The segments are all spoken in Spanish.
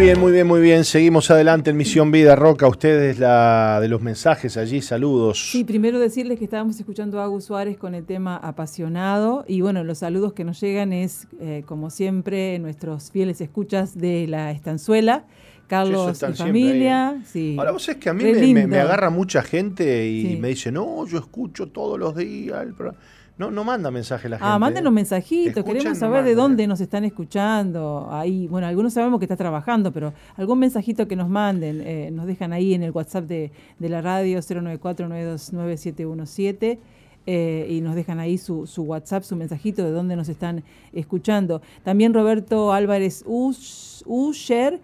Muy bien, muy bien, muy bien. Seguimos adelante en Misión Vida Roca. Ustedes la de los mensajes allí, saludos. Sí, primero decirles que estábamos escuchando a Agus Suárez con el tema apasionado y bueno, los saludos que nos llegan es, eh, como siempre, nuestros fieles escuchas de la estanzuela. Carlos y familia. Sí. Ahora vos es que a mí me, agarra mucha gente y me dice, no, yo escucho todos los días el programa. No, no manda mensaje la ah, gente. Ah, mándenos mensajitos, queremos saber de dónde nos están escuchando. Ahí, bueno, algunos sabemos que está trabajando, pero algún mensajito que nos manden, eh, nos dejan ahí en el WhatsApp de, de la radio 094-929-717. Eh, y nos dejan ahí su, su, WhatsApp, su mensajito de dónde nos están escuchando. También Roberto Álvarez Usher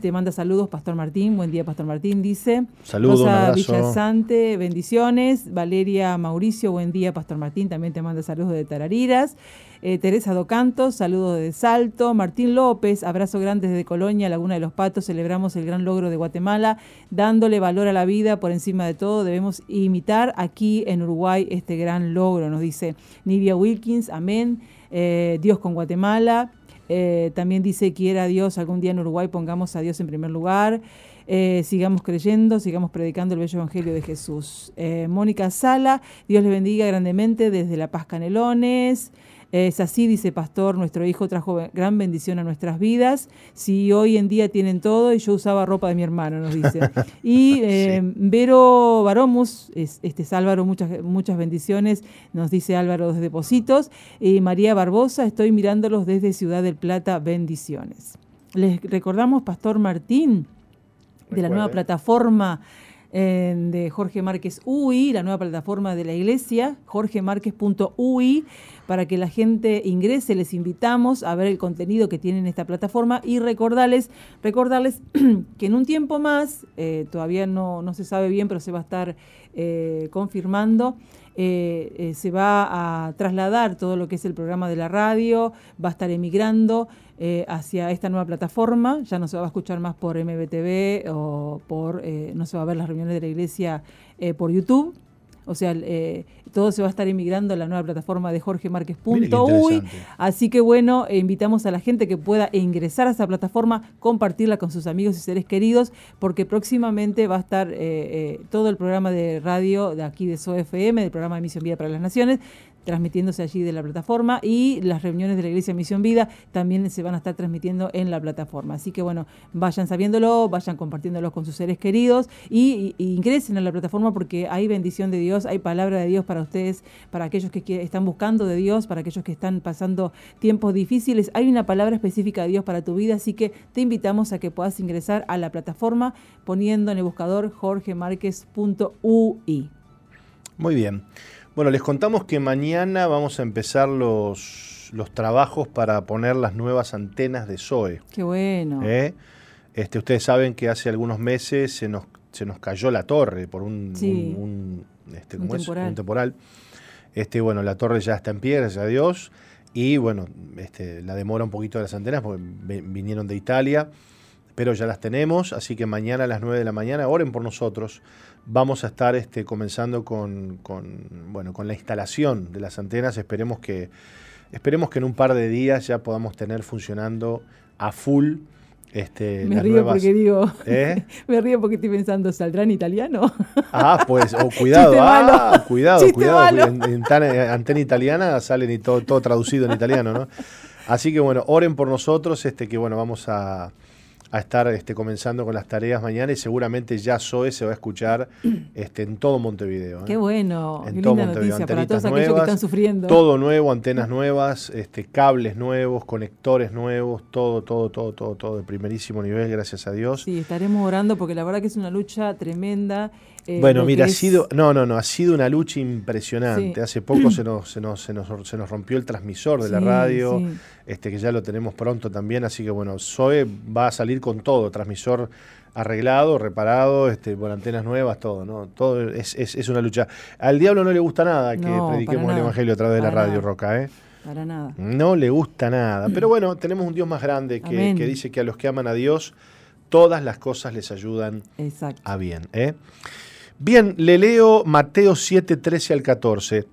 te manda saludos, Pastor Martín. Buen día, Pastor Martín. Dice. Saludos. Rosa Villasante, bendiciones. Valeria Mauricio, buen día, Pastor Martín. También te manda saludos de Tarariras. Eh, Teresa Docantos, saludos de Salto. Martín López, abrazo grande desde Colonia, Laguna de los Patos. Celebramos el gran logro de Guatemala, dándole valor a la vida por encima de todo. Debemos imitar aquí en Uruguay este gran logro, nos dice Nivia Wilkins. Amén. Eh, Dios con Guatemala. Eh, también dice, quiera Dios, algún día en Uruguay pongamos a Dios en primer lugar. Eh, sigamos creyendo, sigamos predicando el bello evangelio de Jesús. Eh, Mónica Sala, Dios le bendiga grandemente desde La Paz Canelones. Es así, dice Pastor, nuestro hijo trajo gran bendición a nuestras vidas. Si hoy en día tienen todo y yo usaba ropa de mi hermano, nos dice. Y eh, Vero Baromus, este es Álvaro, muchas, muchas bendiciones, nos dice Álvaro desde Positos. Y María Barbosa, estoy mirándolos desde Ciudad del Plata, bendiciones. Les recordamos, Pastor Martín, de la nueva plataforma de Jorge Márquez UI, la nueva plataforma de la iglesia, jorgemarquez.ui, para que la gente ingrese. Les invitamos a ver el contenido que tiene en esta plataforma y recordarles, recordarles que en un tiempo más, eh, todavía no, no, se sabe bien, pero se va a estar eh, confirmando. Eh, se va a trasladar todo lo que es el programa de la radio, va a estar emigrando eh, hacia esta nueva plataforma. Ya no se va a escuchar más por MBTV o por, eh, no se va a ver las reuniones de la iglesia eh, por YouTube. O sea, todo se va a estar emigrando a la nueva plataforma de jorgemarquez.uy. Así que bueno, invitamos a la gente que pueda ingresar a esa plataforma, compartirla con sus amigos y seres queridos, porque próximamente va a estar todo el programa de radio de aquí de SOFM, del programa de Misión Vida para las Naciones, transmitiéndose allí de la plataforma y las reuniones de la Iglesia Misión Vida también se van a estar transmitiendo en la plataforma. Así que bueno, vayan sabiéndolo, vayan compartiéndolo con sus seres queridos y, ingresen a la plataforma porque hay bendición de Dios, hay palabra de Dios para ustedes, para aquellos que están buscando de Dios, para aquellos que están pasando tiempos difíciles. Hay una palabra específica de Dios para tu vida, así que te invitamos a que puedas ingresar a la plataforma poniendo en el buscador jorgemarquez.ui. Muy bien. Bueno, les contamos que mañana vamos a empezar los, los trabajos para poner las nuevas antenas de SOE. Qué bueno. ¿Eh? Este, ustedes saben que hace algunos meses se nos, se nos cayó la torre por un, un, este, temporal. Este, bueno, la torre ya está en pie, gracias a Dios. Y bueno, este, la demora un poquito de las antenas porque vinieron de Italia, pero ya las tenemos. Así que mañana a las 9 de la mañana, oren por nosotros vamos a estar este, comenzando con, bueno, con la instalación de las antenas. Esperemos que, esperemos que en un par de días ya podamos tener funcionando a full. Este, me río porque digo, ¿Eh? me río porque estoy pensando, ¿saldrá en italiano? Ah, pues, o cuidado, ah, cuidado, cuidado, en, antena italiana salen y todo, todo traducido en italiano, ¿no? Así que bueno, oren por nosotros, este, que bueno, vamos a, a estar este, comenzando con las tareas mañana y seguramente ya SOE se va a escuchar este, en todo Montevideo. ¿eh? Qué bueno, en todo linda Montevideo. noticia para todos aquellos que están sufriendo. Todo nuevo, antenas nuevas, este, cables nuevos, conectores nuevos, todo, todo, todo, todo, todo de primerísimo nivel, gracias a Dios. Sí, estaremos orando porque la verdad que es una lucha tremenda. Eh, bueno, mira, ha sido, no, no, no, ha sido una lucha impresionante. Hace poco se nos, se nos, se, nos, se nos rompió el transmisor de la radio, este que ya lo tenemos pronto también, así que bueno, Zoe va a salir con todo, transmisor arreglado, reparado, este, con antenas nuevas, todo, ¿no? Todo es, es, una lucha. Al diablo no le gusta nada que prediquemos el Evangelio a través de la radio, Roca, ¿eh? Para nada. No le gusta nada. Pero bueno, tenemos un Dios más grande que, que dice que a los que aman a Dios, todas las cosas les ayudan a bien. ¿eh? Bien, le leo Mateo 7, 13 al 14.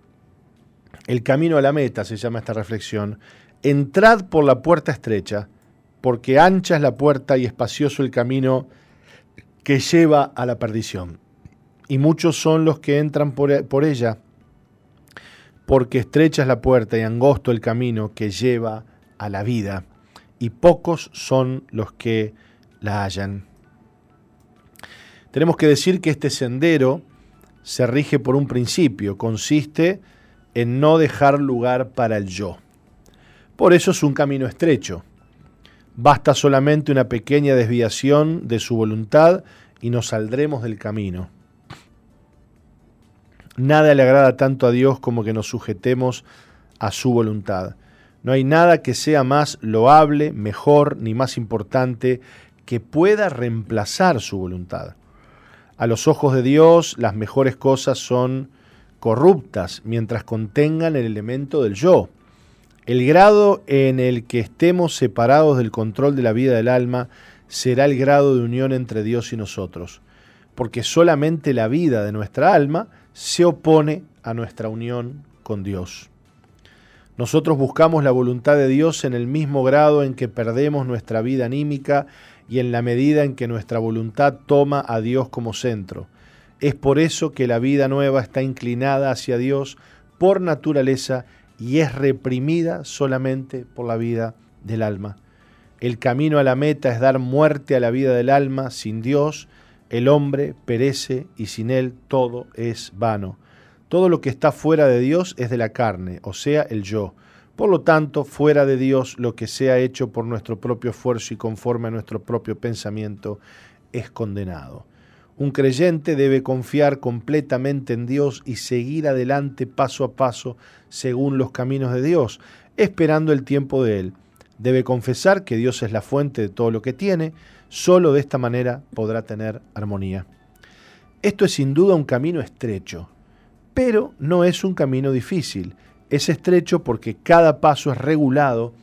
El camino a la meta se llama esta reflexión. Entrad por la puerta estrecha, porque ancha es la puerta y espacioso el camino que lleva a la perdición. Y muchos son los que entran por, por ella, porque estrecha es la puerta y angosto el camino que lleva a la vida, y pocos son los que la hallan. Tenemos que decir que este sendero se rige por un principio, consiste en no dejar lugar para el yo. Por eso es un camino estrecho. Basta solamente una pequeña desviación de su voluntad y nos saldremos del camino. Nada le agrada tanto a Dios como que nos sujetemos a su voluntad. No hay nada que sea más loable, mejor ni más importante que pueda reemplazar su voluntad. A los ojos de Dios las mejores cosas son corruptas mientras contengan el elemento del yo. El grado en el que estemos separados del control de la vida del alma será el grado de unión entre Dios y nosotros, porque solamente la vida de nuestra alma se opone a nuestra unión con Dios. Nosotros buscamos la voluntad de Dios en el mismo grado en que perdemos nuestra vida anímica y en la medida en que nuestra voluntad toma a Dios como centro. Es por eso que la vida nueva está inclinada hacia Dios por naturaleza y es reprimida solamente por la vida del alma. El camino a la meta es dar muerte a la vida del alma. Sin Dios, el hombre perece y sin Él todo es vano. Todo lo que está fuera de Dios es de la carne, o sea, el yo. Por lo tanto, fuera de Dios, lo que sea hecho por nuestro propio esfuerzo y conforme a nuestro propio pensamiento es condenado. Un creyente debe confiar completamente en Dios y seguir adelante paso a paso según los caminos de Dios, esperando el tiempo de Él. Debe confesar que Dios es la fuente de todo lo que tiene, solo de esta manera podrá tener armonía. Esto es sin duda un camino estrecho, pero no es un camino difícil. Es estrecho porque cada paso es regulado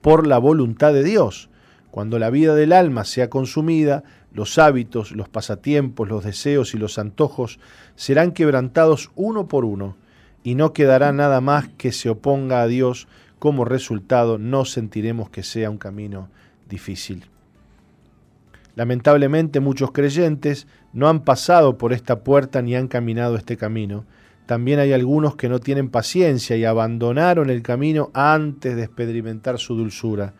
por la voluntad de Dios. Cuando la vida del alma sea consumida, los hábitos, los pasatiempos, los deseos y los antojos serán quebrantados uno por uno, y no quedará nada más que se oponga a Dios. Como resultado, no sentiremos que sea un camino difícil. Lamentablemente muchos creyentes no han pasado por esta puerta ni han caminado este camino. También hay algunos que no tienen paciencia y abandonaron el camino antes de experimentar su dulzura.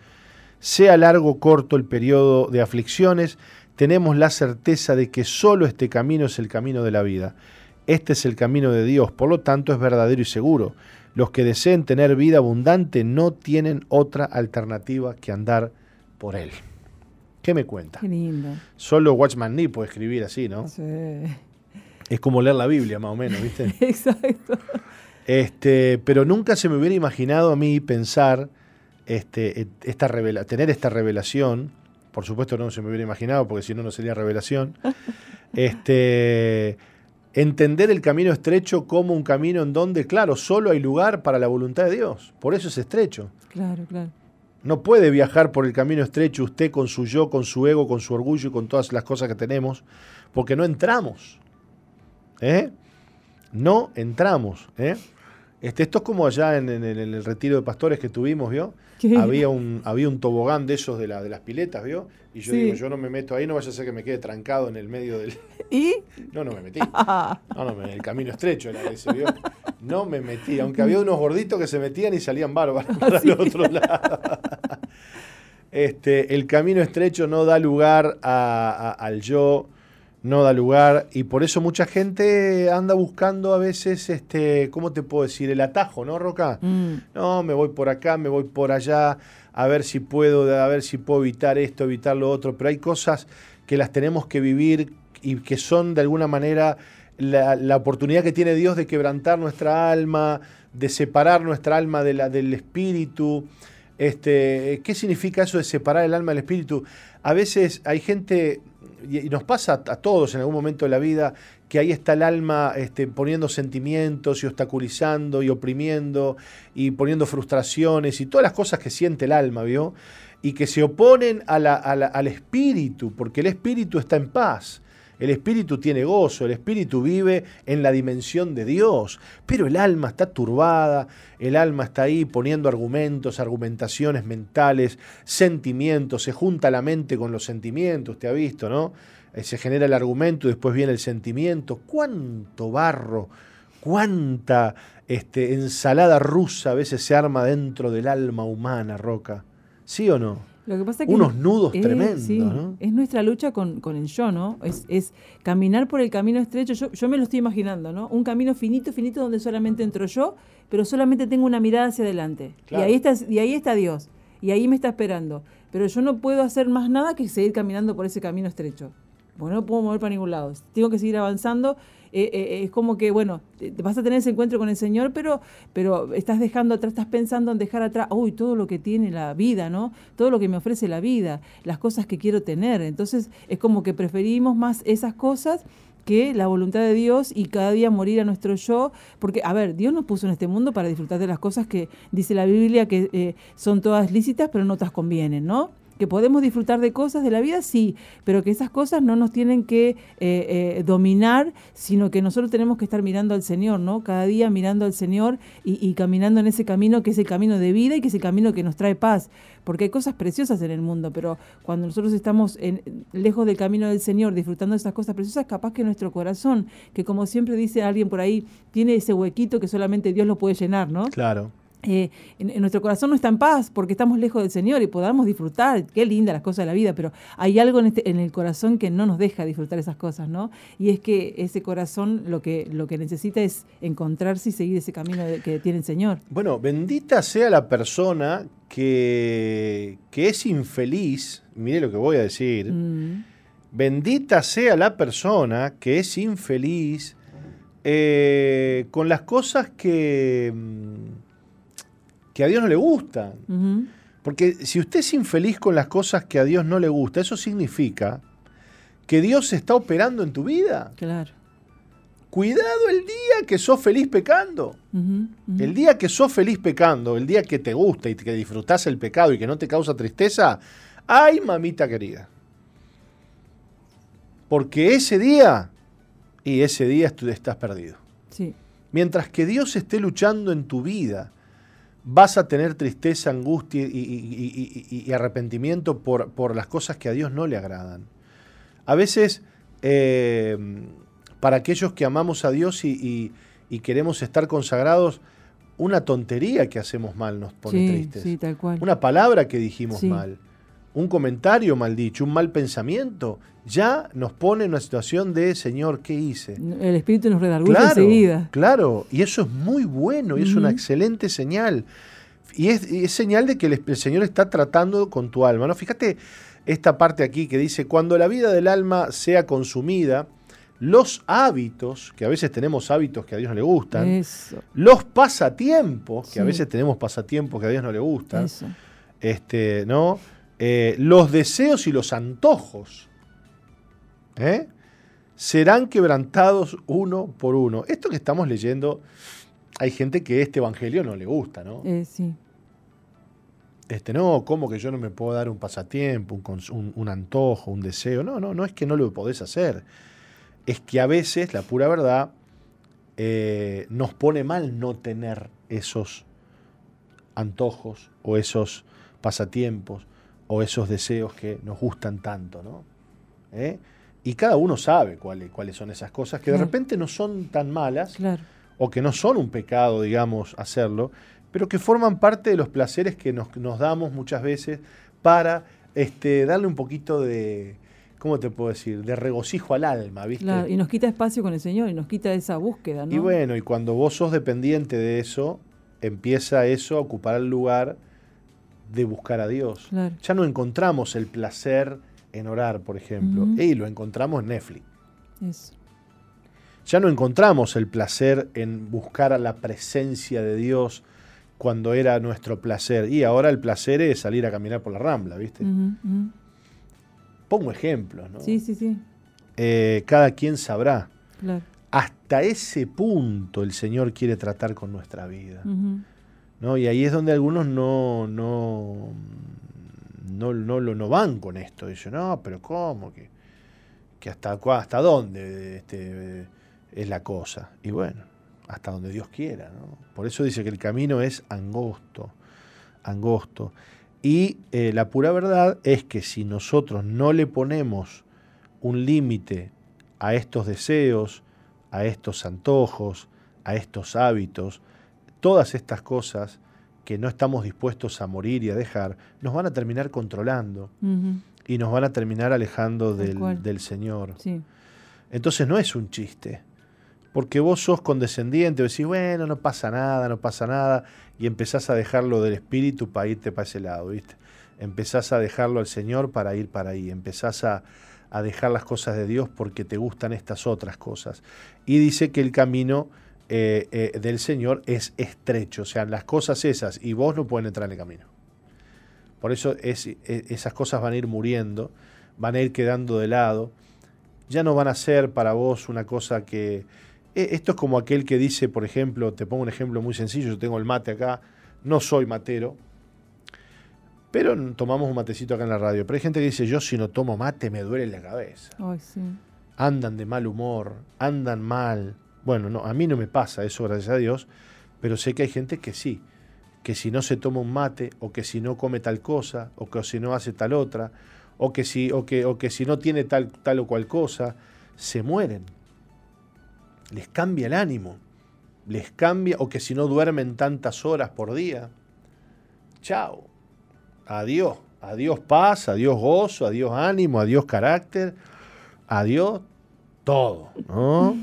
Sea largo o corto el periodo de aflicciones, tenemos la certeza de que solo este camino es el camino de la vida. Este es el camino de Dios, por lo tanto es verdadero y seguro. Los que deseen tener vida abundante no tienen otra alternativa que andar por él. ¿Qué me cuenta? Qué lindo. Solo Watchman Nee puede escribir así, ¿no? Sí. Es como leer la Biblia, más o menos, ¿viste? Exacto. Este, pero nunca se me hubiera imaginado a mí pensar este, esta revela tener esta revelación por supuesto no se me hubiera imaginado, porque si no, no sería revelación. este, entender el camino estrecho como un camino en donde, claro, solo hay lugar para la voluntad de Dios. Por eso es estrecho. Claro, claro. No puede viajar por el camino estrecho usted con su yo, con su ego, con su orgullo y con todas las cosas que tenemos, porque no entramos. ¿Eh? No entramos. ¿eh? Este, esto es como allá en, el retiro de pastores que tuvimos, ¿vio? Había un, había un tobogán de esos de, la, de las piletas, ¿vio? Y yo digo, yo no me meto ahí, no vaya a ser que me quede trancado en el medio del... ¿Y? No, no me metí. No, no, el camino estrecho era ese, ¿vio? No me metí, aunque había unos gorditos que se metían y salían bárbaros para el otro lado. Este, el camino estrecho no da lugar al yo no da lugar y por eso mucha gente anda buscando a veces, este, ¿cómo te puedo decir? El atajo, ¿no, Roca? Mm. No, me voy por acá, me voy por allá, a ver si puedo, a ver si puedo evitar esto, evitar lo otro, pero hay cosas que las tenemos que vivir y que son de alguna manera la, la oportunidad que tiene Dios de quebrantar nuestra alma, de separar nuestra alma de la, del espíritu. Este, ¿Qué significa eso de separar el alma del espíritu? A veces hay gente, y nos pasa a todos en algún momento de la vida, que ahí está el alma este, poniendo sentimientos y obstaculizando y oprimiendo y poniendo frustraciones y todas las cosas que siente el alma, ¿vio? Y que se oponen al espíritu, porque el espíritu está en paz. El espíritu tiene gozo, el espíritu vive en la dimensión de Dios, pero el alma está turbada, el alma está ahí poniendo argumentos, argumentaciones mentales, sentimientos, se junta la mente con los sentimientos, usted ha visto, ¿no? Eh, se genera el argumento y después viene el sentimiento. ¿Cuánto barro, cuánta este, ensalada rusa a veces se arma dentro del alma humana, Roca? ¿Sí o no? Lo que pasa que Unos nudos tremendos, ¿no? Es nuestra lucha con, el yo, ¿no? Es, caminar por el camino estrecho. Yo, yo me lo estoy imaginando, ¿no? Un camino finito, finito, donde solamente entro yo, pero solamente tengo una mirada hacia adelante. Y, ahí está, y ahí está Dios. Y ahí me está esperando. Pero yo no puedo hacer más nada que seguir caminando por ese camino estrecho porque no puedo mover para ningún lado. Tengo que seguir avanzando. Eh, eh, eh, es como que, bueno, vas a tener ese encuentro con el Señor, pero, pero estás dejando atrás, estás pensando en dejar atrás, uy, todo lo que tiene la vida, ¿no? Todo lo que me ofrece la vida, las cosas que quiero tener. Entonces, es como que preferimos más esas cosas que la voluntad de Dios y cada día morir a nuestro yo, porque, a ver, Dios nos puso en este mundo para disfrutar de las cosas que dice la Biblia que son todas lícitas, pero no todas convienen, ¿no? Que podemos disfrutar de cosas de la vida, sí, pero que esas cosas no nos tienen que eh, eh, dominar, sino que nosotros tenemos que estar mirando al Señor, ¿no? Cada día mirando al Señor y, caminando en ese camino que es el camino de vida y que es el camino que nos trae paz, porque hay cosas preciosas en el mundo, pero cuando nosotros estamos en, lejos del camino del Señor, disfrutando de esas cosas preciosas, capaz que nuestro corazón, que como siempre dice alguien por ahí, tiene ese huequito que solamente Dios lo puede llenar, ¿no? Claro. Eh, en, nuestro corazón no está en paz porque estamos lejos del Señor y podamos disfrutar, qué linda las cosas de la vida, pero hay algo en, este, en el corazón que no nos deja disfrutar esas cosas, ¿no? Y es que ese corazón lo que, lo que necesita es encontrarse y seguir ese camino que tiene el Señor. Bueno, bendita sea la persona que, que es infeliz, mire lo que voy a decir, mm. bendita sea la persona que es infeliz eh, con las cosas que mm, que a Dios no le gustan. Porque si usted es infeliz con las cosas que a Dios no le gusta, eso significa que Dios está operando en tu vida. Claro. Cuidado el día que sos feliz pecando. El día que sos feliz pecando, el día que te gusta y que disfrutás el pecado y que no te causa tristeza, ay mamita querida. Porque ese día, y ese día tú estás perdido. Sí. Mientras que Dios esté luchando en tu vida, vas a tener tristeza, angustia y, arrepentimiento por, las cosas que a Dios no le agradan. A veces, eh, para aquellos que amamos a Dios y, queremos estar consagrados, una tontería que hacemos mal nos pone tristes. Sí, tal cual. Una palabra que dijimos mal, un comentario mal dicho, un mal pensamiento, ya nos pone en una situación de, Señor, ¿qué hice? El Espíritu nos redarguye enseguida. Claro, y eso es muy bueno y es una excelente señal. Y es, señal de que el, Señor está tratando con tu alma. ¿no? Fíjate esta parte aquí que dice, cuando la vida del alma sea consumida, los hábitos, que a veces tenemos hábitos que a Dios no le gustan, los pasatiempos, que a veces tenemos pasatiempos que a Dios no le gustan, este, ¿no? Eh, los deseos y los antojos ¿eh? serán quebrantados uno por uno. Esto que estamos leyendo, hay gente que este evangelio no le gusta, ¿no? Eh, sí. Este, no, ¿cómo que yo no me puedo dar un pasatiempo, un, un, antojo, un deseo? No, no, no es que no lo podés hacer. Es que a veces, la pura verdad, eh, nos pone mal no tener esos antojos o esos pasatiempos o esos deseos que nos gustan tanto, ¿no? Y cada uno sabe cuáles, cuáles son esas cosas, que de repente no son tan malas, o que no son un pecado, digamos, hacerlo, pero que forman parte de los placeres que nos, damos muchas veces para este, darle un poquito de, ¿cómo te puedo decir? De regocijo al alma, ¿viste? y nos quita espacio con el Señor y nos quita esa búsqueda, ¿no? Y bueno, y cuando vos sos dependiente de eso, empieza eso a ocupar el lugar de buscar a Dios. Ya no encontramos el placer en orar, por ejemplo, y lo encontramos en Netflix. Ya no encontramos el placer en buscar a la presencia de Dios cuando era nuestro placer. Y ahora el placer es salir a caminar por la rambla, ¿viste? Pongo ejemplos, ¿no? Sí, sí, sí. Eh, cada quien sabrá. Claro. Hasta ese punto el Señor quiere tratar con nuestra vida. ¿no? Y ahí es donde algunos no, no, no, no, no van con esto. Dicen, no, pero ¿cómo? que que hasta, hasta dónde este, es la cosa. Y bueno, hasta donde Dios quiera. Por eso dice que el camino es angosto, angosto. Y eh, la pura verdad es que si nosotros no le ponemos un límite a estos deseos, a estos antojos, a estos hábitos, todas estas cosas que no estamos dispuestos a morir y a dejar, nos van a terminar controlando y nos van a terminar alejando del, del, Señor. Entonces no es un chiste, porque vos sos condescendiente, decís, bueno, no pasa nada, no pasa nada, y empezás a dejarlo del Espíritu para irte para ese lado, ¿viste? Empezás a dejarlo al Señor para ir para ahí, empezás a, a dejar las cosas de Dios porque te gustan estas otras cosas. Y dice que el camino eh, eh, del Señor es estrecho, o sea, las cosas esas y vos no pueden entrar en el camino. Por eso es, esas cosas van a ir muriendo, van a ir quedando de lado, ya no van a ser para vos una cosa que... E, esto es como aquel que dice, por ejemplo, te pongo un ejemplo muy sencillo, yo tengo el mate acá, no soy matero, pero tomamos un matecito acá en la radio. Pero hay gente que dice, yo si no tomo mate me duele la cabeza. Andan de mal humor, andan mal. Bueno, no, a mí no me pasa eso, gracias a Dios, pero sé que hay gente que sí, que si no se toma un mate, o que si no come tal cosa, o que si no hace tal otra, o que si, o que, o que si no tiene tal, tal o cual cosa, se mueren. Les cambia el ánimo, les cambia, o que si no duermen tantas horas por día. Chao. Adiós. Adiós paz, adiós gozo, adiós ánimo, adiós carácter, adiós todo. ¿no?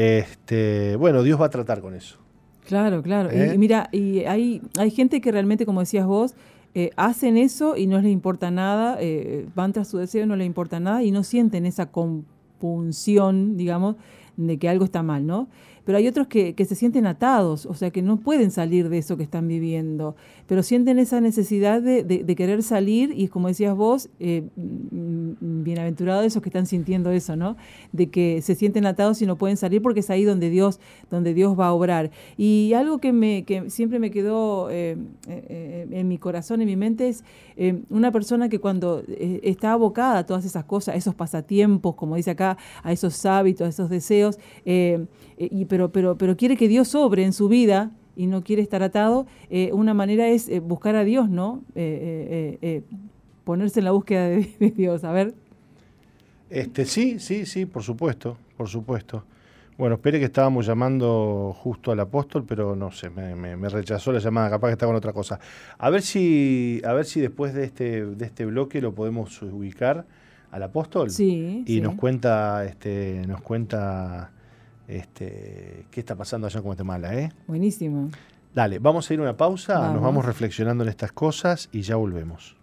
Este, bueno, Dios va a tratar con eso. Claro, claro. Y, ¿Eh? mira, y hay, hay gente que realmente, como decías vos, eh, hacen eso y no les importa nada, eh, van tras su deseo, no les importa nada y no sienten esa compunción, digamos, de que algo está mal, ¿no? Pero hay otros que, se sienten atados, o sea, que no pueden salir de eso que están viviendo, pero sienten esa necesidad de, querer salir y como decías vos, eh, mm, bienaventurados esos que están sintiendo eso, ¿no? De que se sienten atados y no pueden salir porque es ahí donde Dios, donde Dios va a obrar. Y algo que, me, que siempre me quedó eh, eh, en mi corazón, en mi mente, es una persona que cuando está abocada a todas esas cosas, a esos pasatiempos, como dice acá, a esos hábitos, a esos deseos, y, pero, pero, pero quiere que Dios sobre en su vida y no quiere estar atado, eh, una manera es eh, buscar a Dios, ¿no? Eh, ponerse en la búsqueda de, Dios, a ver. Este, sí, sí, sí, por supuesto, por supuesto. Bueno, espere que estábamos llamando justo al apóstol, pero no sé, me, rechazó la llamada, capaz que está con otra cosa. A ver si, a ver si después de este, de este bloque lo podemos ubicar al apóstol. Sí. Y nos cuenta, este, nos cuenta este, qué está pasando allá en Guatemala. ¿eh? Buenísimo. Dale, vamos a ir a una pausa, nos vamos reflexionando en estas cosas y ya volvemos.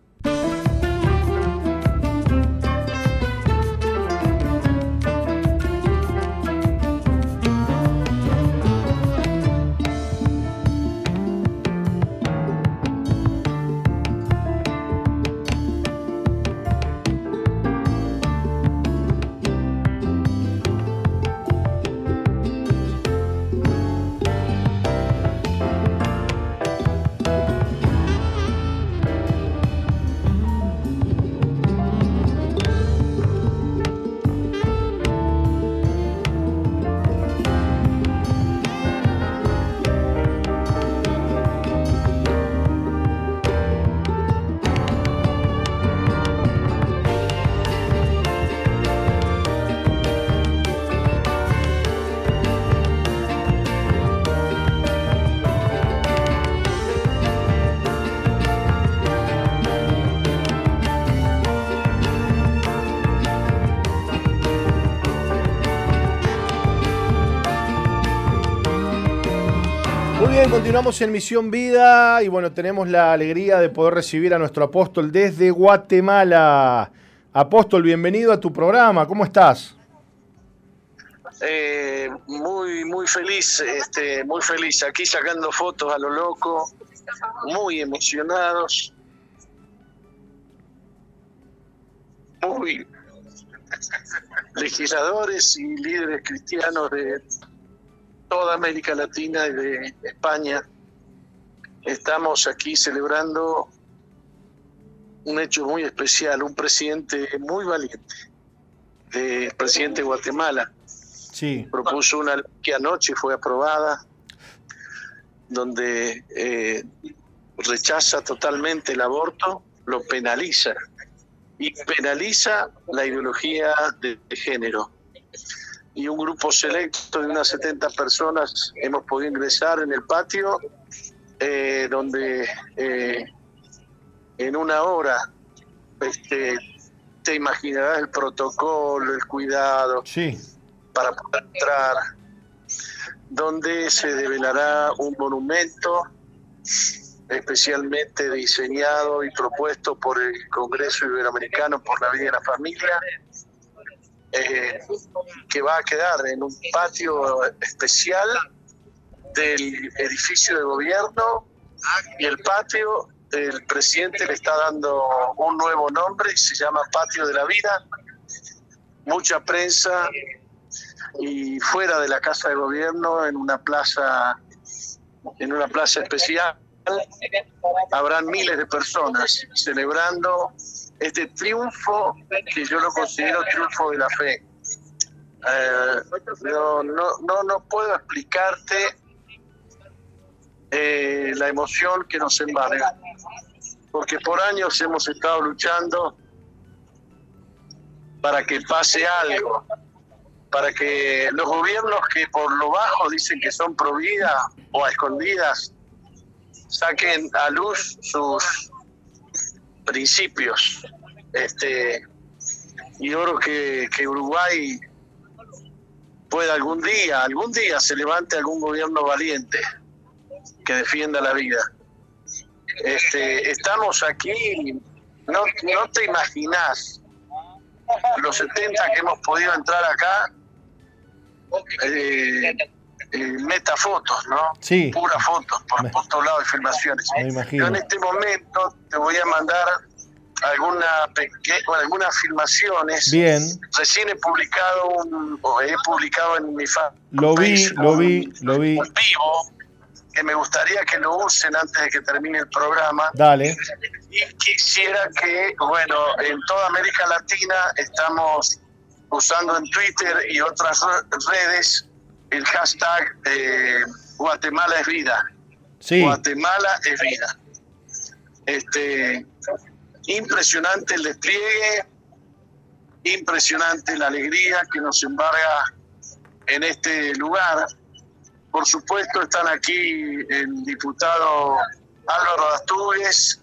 Continuamos en Misión Vida y bueno, tenemos la alegría de poder recibir a nuestro apóstol desde Guatemala. Apóstol, bienvenido a tu programa, ¿cómo estás? Eh, muy, muy feliz, este, muy feliz, aquí sacando fotos a lo loco, muy emocionados, muy legisladores y líderes cristianos de toda América Latina y de España. Estamos aquí celebrando un hecho muy especial, un presidente muy valiente, del presidente de Guatemala. Sí. Propuso una ley que anoche fue aprobada, donde eh, rechaza totalmente el aborto, lo penaliza y penaliza la ideología de, género. Y un grupo selecto de unas 70 personas hemos podido ingresar en el patio, eh, donde eh, en una hora este, te imaginarás el protocolo, el cuidado sí. para poder entrar, donde se develará un monumento especialmente diseñado y propuesto por el Congreso Iberoamericano por la Vida de la Familia, eh, que va a quedar en un patio especial del edificio de gobierno y el patio el presidente le está dando un nuevo nombre se llama Patio de la Vida. Mucha prensa y fuera de la casa de gobierno en una plaza en una plaza especial habrán miles de personas celebrando este triunfo que yo lo considero triunfo de la fe. Eh, no, no, no, puedo explicarte eh, la emoción que nos embarga, porque por años hemos estado luchando para que pase algo, para que los gobiernos que por lo bajo dicen que son pro o a escondidas saquen a luz sus principios. Este, y oro que, que Uruguay pueda algún día, algún día se levante algún gobierno valiente que defienda la vida. Este, estamos aquí, no, no te imaginas los 70 que hemos podido entrar acá, eh, eh, metafotos, ¿no? Sí. Pura fotos, por, todos lados de filmaciones. Yo en este momento te voy a mandar alguna algunas filmaciones. Bien. Recién he publicado un, he publicado en mi fan Lo vi, lo vi, lo vi. vivo que me gustaría que lo usen antes de que termine el programa. Dale. Y quisiera que, bueno, en toda América Latina estamos usando en Twitter y otras redes el hashtag eh, Guatemala es vida. Sí. Guatemala es vida. Este, impresionante el despliegue, impresionante la alegría que nos embarga en este lugar. Por supuesto están aquí el diputado Álvaro Astúrez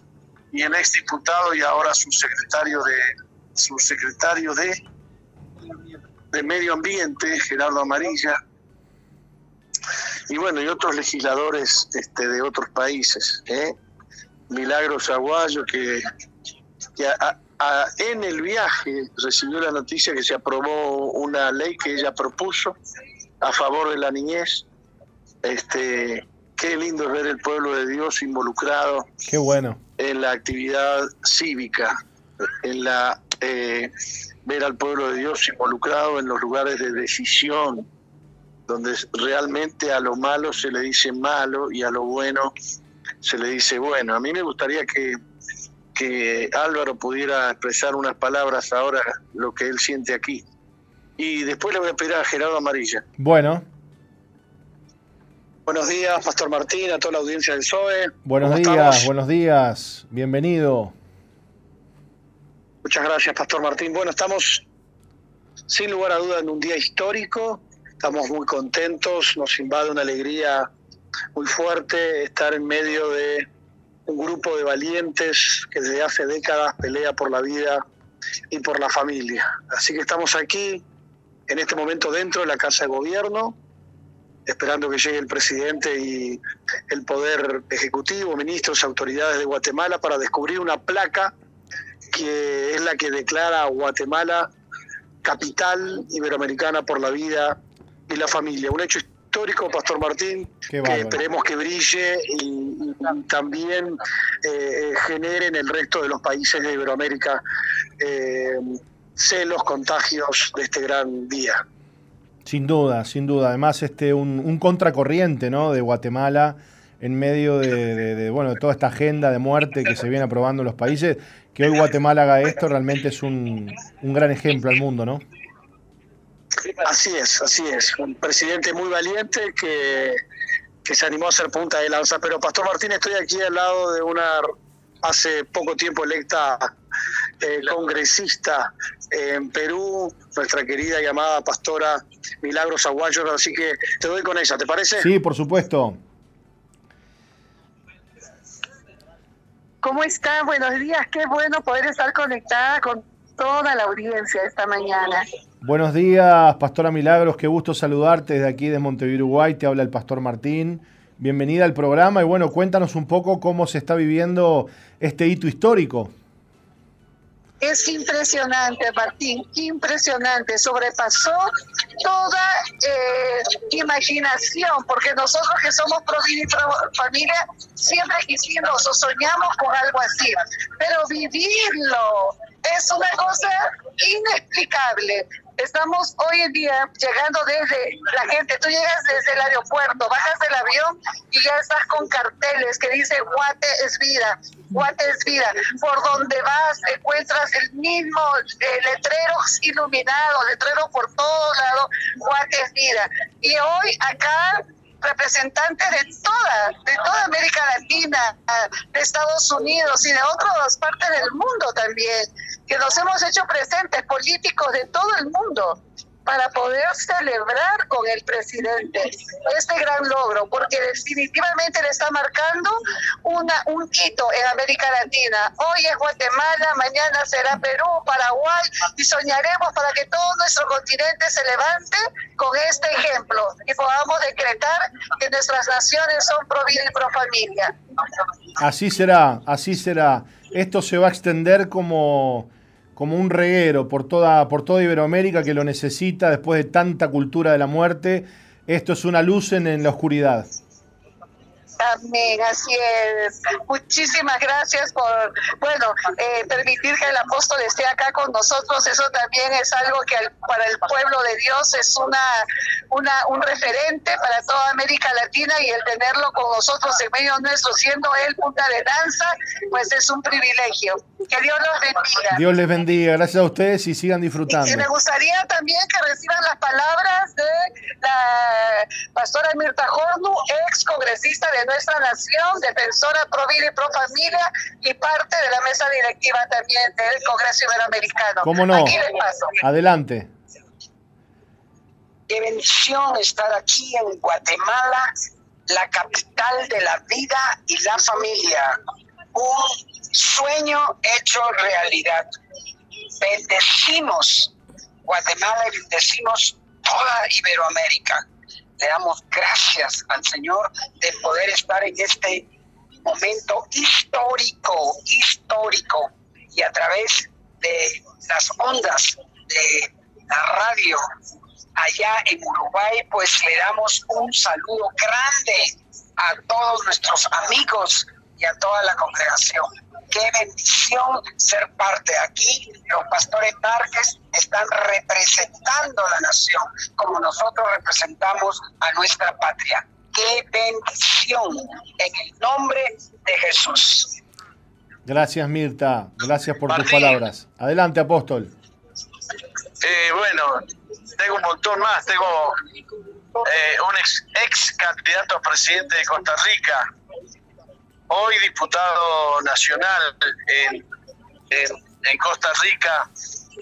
y el exdiputado y ahora subsecretario de subsecretario de de Medio Ambiente, Gerardo Amarilla, y bueno, y otros legisladores este, de otros países. ¿eh? Milagros Aguayo, que, en el viaje recibió la noticia que se aprobó una ley que ella propuso a favor de la niñez. Este, qué lindo es ver el pueblo de Dios involucrado. Qué bueno. En la actividad cívica, en la eh, ver al pueblo de Dios involucrado en los lugares de decisión, donde realmente a lo malo se le dice malo y a lo bueno se le dice bueno. A mí me gustaría que, que Álvaro pudiera expresar unas palabras ahora, lo que él siente aquí. Y después le voy a pedir a Gerardo Amarilla. Bueno. Buenos días, Pastor Martín, a toda la audiencia del SOE. Buenos días, buenos días, bienvenido. Muchas gracias, Pastor Martín. Bueno, estamos sin lugar a duda en un día histórico Estamos muy contentos, nos invade una alegría muy fuerte estar en medio de un grupo de valientes que desde hace décadas pelea por la vida y por la familia. Así que estamos aquí, en este momento dentro de la Casa de Gobierno, esperando que llegue el presidente y el Poder Ejecutivo, ministros, autoridades de Guatemala para descubrir una placa que es la que declara a Guatemala capital iberoamericana por la vida y la familia. Un hecho histórico, Pastor Martín, que esperemos que brille y, también eh, genere en el resto de los países de Iberoamérica eh, celos, contagios de este gran día. Sin duda, sin duda. Además, este un, contracorriente ¿no? de Guatemala en medio de, bueno, de toda esta agenda de muerte que se viene aprobando en los países. Que hoy Guatemala haga esto realmente es un, un gran ejemplo al mundo, ¿no? Así es, así es. Un presidente muy valiente que, que se animó a hacer punta de lanza. Pero Pastor Martín, estoy aquí al lado de una hace poco tiempo electa eh, congresista en Perú, nuestra querida llamada pastora Milagros Aguayo, así que te doy con ella, ¿te parece? Sí, por supuesto. ¿Cómo está? Buenos días, qué bueno poder estar conectada con toda la audiencia esta mañana. Buenos días, Pastora Milagros, qué gusto saludarte desde aquí de Montevideo, Uruguay, te habla el Pastor Martín. Bienvenida al programa y bueno, cuéntanos un poco cómo se está viviendo este hito histórico. Es impresionante, Martín, impresionante. Sobrepasó toda eh, imaginación, porque nosotros que somos familia siempre quisimos o soñamos con algo así, pero vivirlo es una cosa inexplicable. Estamos hoy en día llegando desde la gente, tú llegas desde el aeropuerto, bajas del avión y ya estás con carteles que dicen Guate es vida, Guate es vida. Por donde vas encuentras el mismo eh, letrero iluminado, letrero por todos lados, Guate es vida. Y hoy acá representantes de toda, de toda América Latina, de Estados Unidos y de otras partes del mundo también, que nos hemos hecho presentes, políticos de todo el mundo para poder celebrar con el presidente este gran logro, porque definitivamente le está marcando una, un hito en América Latina. Hoy es Guatemala, mañana será Perú, Paraguay, y soñaremos para que todo nuestro continente se levante con este ejemplo y podamos decretar que nuestras naciones son pro vida y pro familia. Así será, así será. Esto se va a extender como como un reguero por toda, por toda Iberoamérica que lo necesita después de tanta cultura de la muerte. Esto es una luz en, en la oscuridad. Amén, así es. Muchísimas gracias por, bueno, eh, permitir que el apóstol esté acá con nosotros. Eso también es algo que para el pueblo de Dios es una, una, un referente para toda América Latina y el tenerlo con nosotros en medio nuestro, siendo él punta de danza, pues es un privilegio. Que Dios los bendiga. Dios les bendiga. Gracias a ustedes y sigan disfrutando. Y me gustaría también que reciban las palabras de la pastora Mirta Hornu, ex congresista de nuestra nación, defensora pro vida y pro familia y parte de la mesa directiva también del Congreso Iberoamericano. ¿Cómo no? Adelante. Qué bendición estar aquí en Guatemala, la capital de la vida y la familia. Un sueño hecho realidad. Bendecimos Guatemala y bendecimos toda Iberoamérica. Le damos gracias al Señor de poder estar en este momento histórico, histórico, y a través de las ondas de la radio allá en Uruguay, pues le damos un saludo grande a todos nuestros amigos y a toda la congregación. Qué bendición ser parte aquí. Los pastores Márquez están representando a la nación como nosotros representamos a nuestra patria. Qué bendición en el nombre de Jesús. Gracias Mirta, gracias por tus palabras. Adelante apóstol. Eh, bueno, tengo un montón más. Tengo eh, un ex, ex candidato a presidente de Costa Rica, hoy diputado nacional en, en, Costa Rica,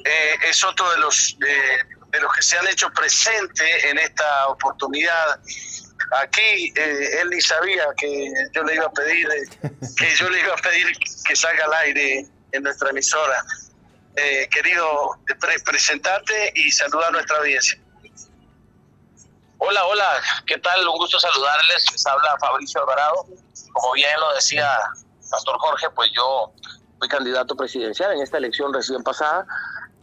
eh, es otro de los, de, los que se han hecho presente en esta oportunidad. Aquí eh, él ni sabía que yo le iba a pedir que yo le iba a pedir que salga al aire en nuestra emisora. Eh, querido presentarte y saludar a nuestra audiencia. Hola, hola, ¿qué tal? Un gusto saludarles. Les habla Fabricio Alvarado. Como bien lo decía Pastor Jorge, pues yo fui candidato presidencial en esta elección recién pasada.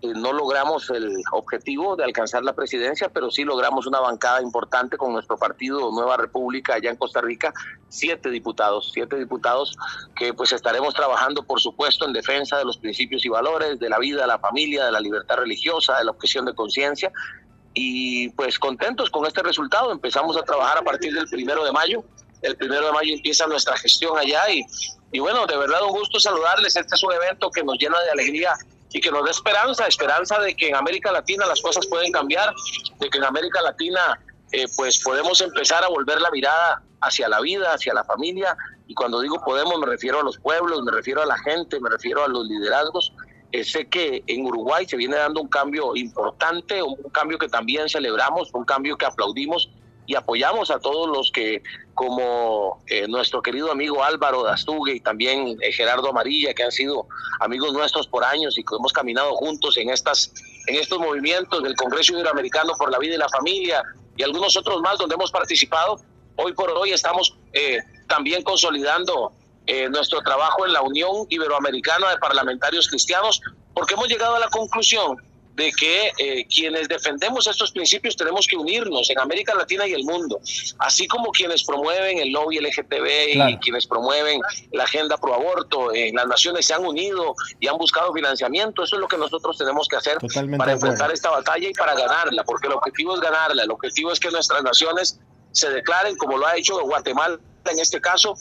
Eh, no logramos el objetivo de alcanzar la presidencia, pero sí logramos una bancada importante con nuestro partido Nueva República allá en Costa Rica, siete diputados, siete diputados que pues estaremos trabajando, por supuesto, en defensa de los principios y valores, de la vida, de la familia, de la libertad religiosa, de la objeción de conciencia y pues contentos con este resultado. Empezamos a trabajar a partir del primero de mayo. El primero de mayo empieza nuestra gestión allá y, y bueno, de verdad un gusto saludarles. Este es un evento que nos llena de alegría y que nos dé esperanza, esperanza de que en América Latina las cosas pueden cambiar, de que en América Latina eh, pues podemos empezar a volver la mirada hacia la vida, hacia la familia, y cuando digo podemos me refiero a los pueblos, me refiero a la gente, me refiero a los liderazgos. Sé que en Uruguay se viene dando un cambio importante, un cambio que también celebramos, un cambio que aplaudimos y apoyamos a todos los que, como eh, nuestro querido amigo Álvaro Dastugue y también eh, Gerardo Amarilla, que han sido amigos nuestros por años y que hemos caminado juntos en, estas, en estos movimientos del Congreso Iberoamericano por la Vida y la Familia y algunos otros más donde hemos participado. Hoy por hoy estamos eh, también consolidando nuestro trabajo en la Unión Iberoamericana de Parlamentarios Cristianos, porque hemos llegado a la conclusión de que eh, quienes defendemos estos principios tenemos que unirnos en América Latina y el mundo, así como quienes promueven el lobby LGTB y quienes promueven la agenda pro aborto en las naciones se han unido y han buscado financiamiento. Eso es lo que nosotros tenemos que hacer para enfrentar esta batalla y para ganarla, porque el objetivo es ganarla, el objetivo es que nuestras naciones se declaren, como lo ha hecho Guatemala en este caso,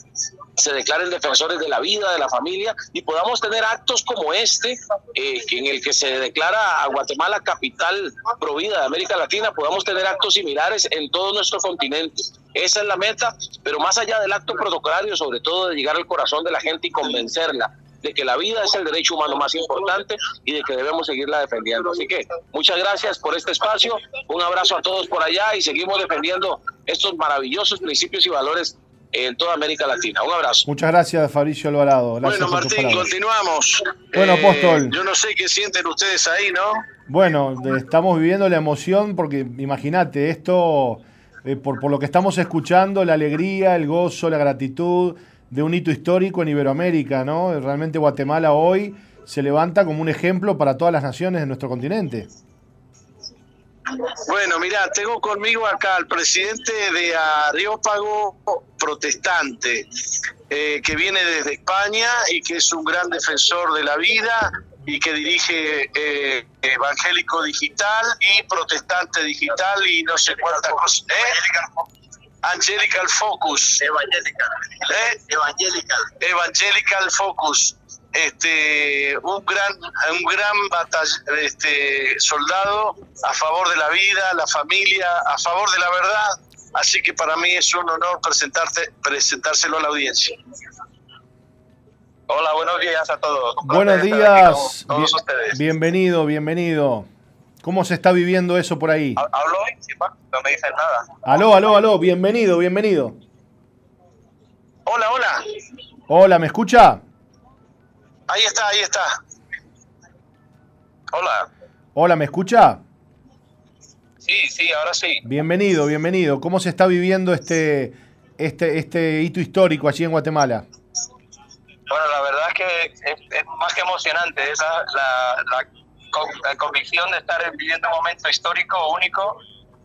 se declaren defensores de la vida, de la familia, y podamos tener actos como este, eh, en el que se declara a Guatemala capital provida de América Latina, podamos tener actos similares en todo nuestro continente. Esa es la meta, pero más allá del acto protocolario, sobre todo de llegar al corazón de la gente y convencerla de que la vida es el derecho humano más importante y de que debemos seguirla defendiendo. Así que muchas gracias por este espacio, un abrazo a todos por allá y seguimos defendiendo estos maravillosos principios y valores en toda América Latina. Un abrazo. Muchas gracias, Fabricio Alvarado. bueno, Martín, continuamos. Bueno, eh, Apóstol. Yo no sé qué sienten ustedes ahí, ¿no? Bueno, estamos viviendo la emoción porque imagínate, esto, eh, por, por lo que estamos escuchando, la alegría, el gozo, la gratitud de un hito histórico en Iberoamérica, ¿no? Realmente Guatemala hoy se levanta como un ejemplo para todas las naciones de nuestro continente. Bueno, mira, tengo conmigo acá al presidente de Areópago Protestante, eh, que viene desde España y que es un gran defensor de la vida y que dirige eh, Evangélico Digital y Protestante Digital y no sé cuántas cosas. ¿eh? Angelical Focus. Evangelical. Evangelical. Evangelical Focus este, un gran, un gran batall, este, soldado a favor de la vida, la familia, a favor de la verdad. Así que para mí es un honor presentarte, presentárselo a la audiencia. Hola, buenos días a todos. buenos días, todos ustedes. bienvenido, bienvenido. ¿Cómo se está viviendo eso por ahí? ¿Hablo? No me dicen nada. Aló, aló, aló, bienvenido, bienvenido. Hola, hola. Hola, ¿me escucha? Ahí está, ahí está. Hola. Hola, ¿me escucha? Sí, sí, ahora sí. Bienvenido, bienvenido. ¿Cómo se está viviendo este, este, este hito histórico allí en Guatemala? Bueno, la verdad es que es, más que emocionante. Es la, la, convicción de estar viviendo un momento histórico único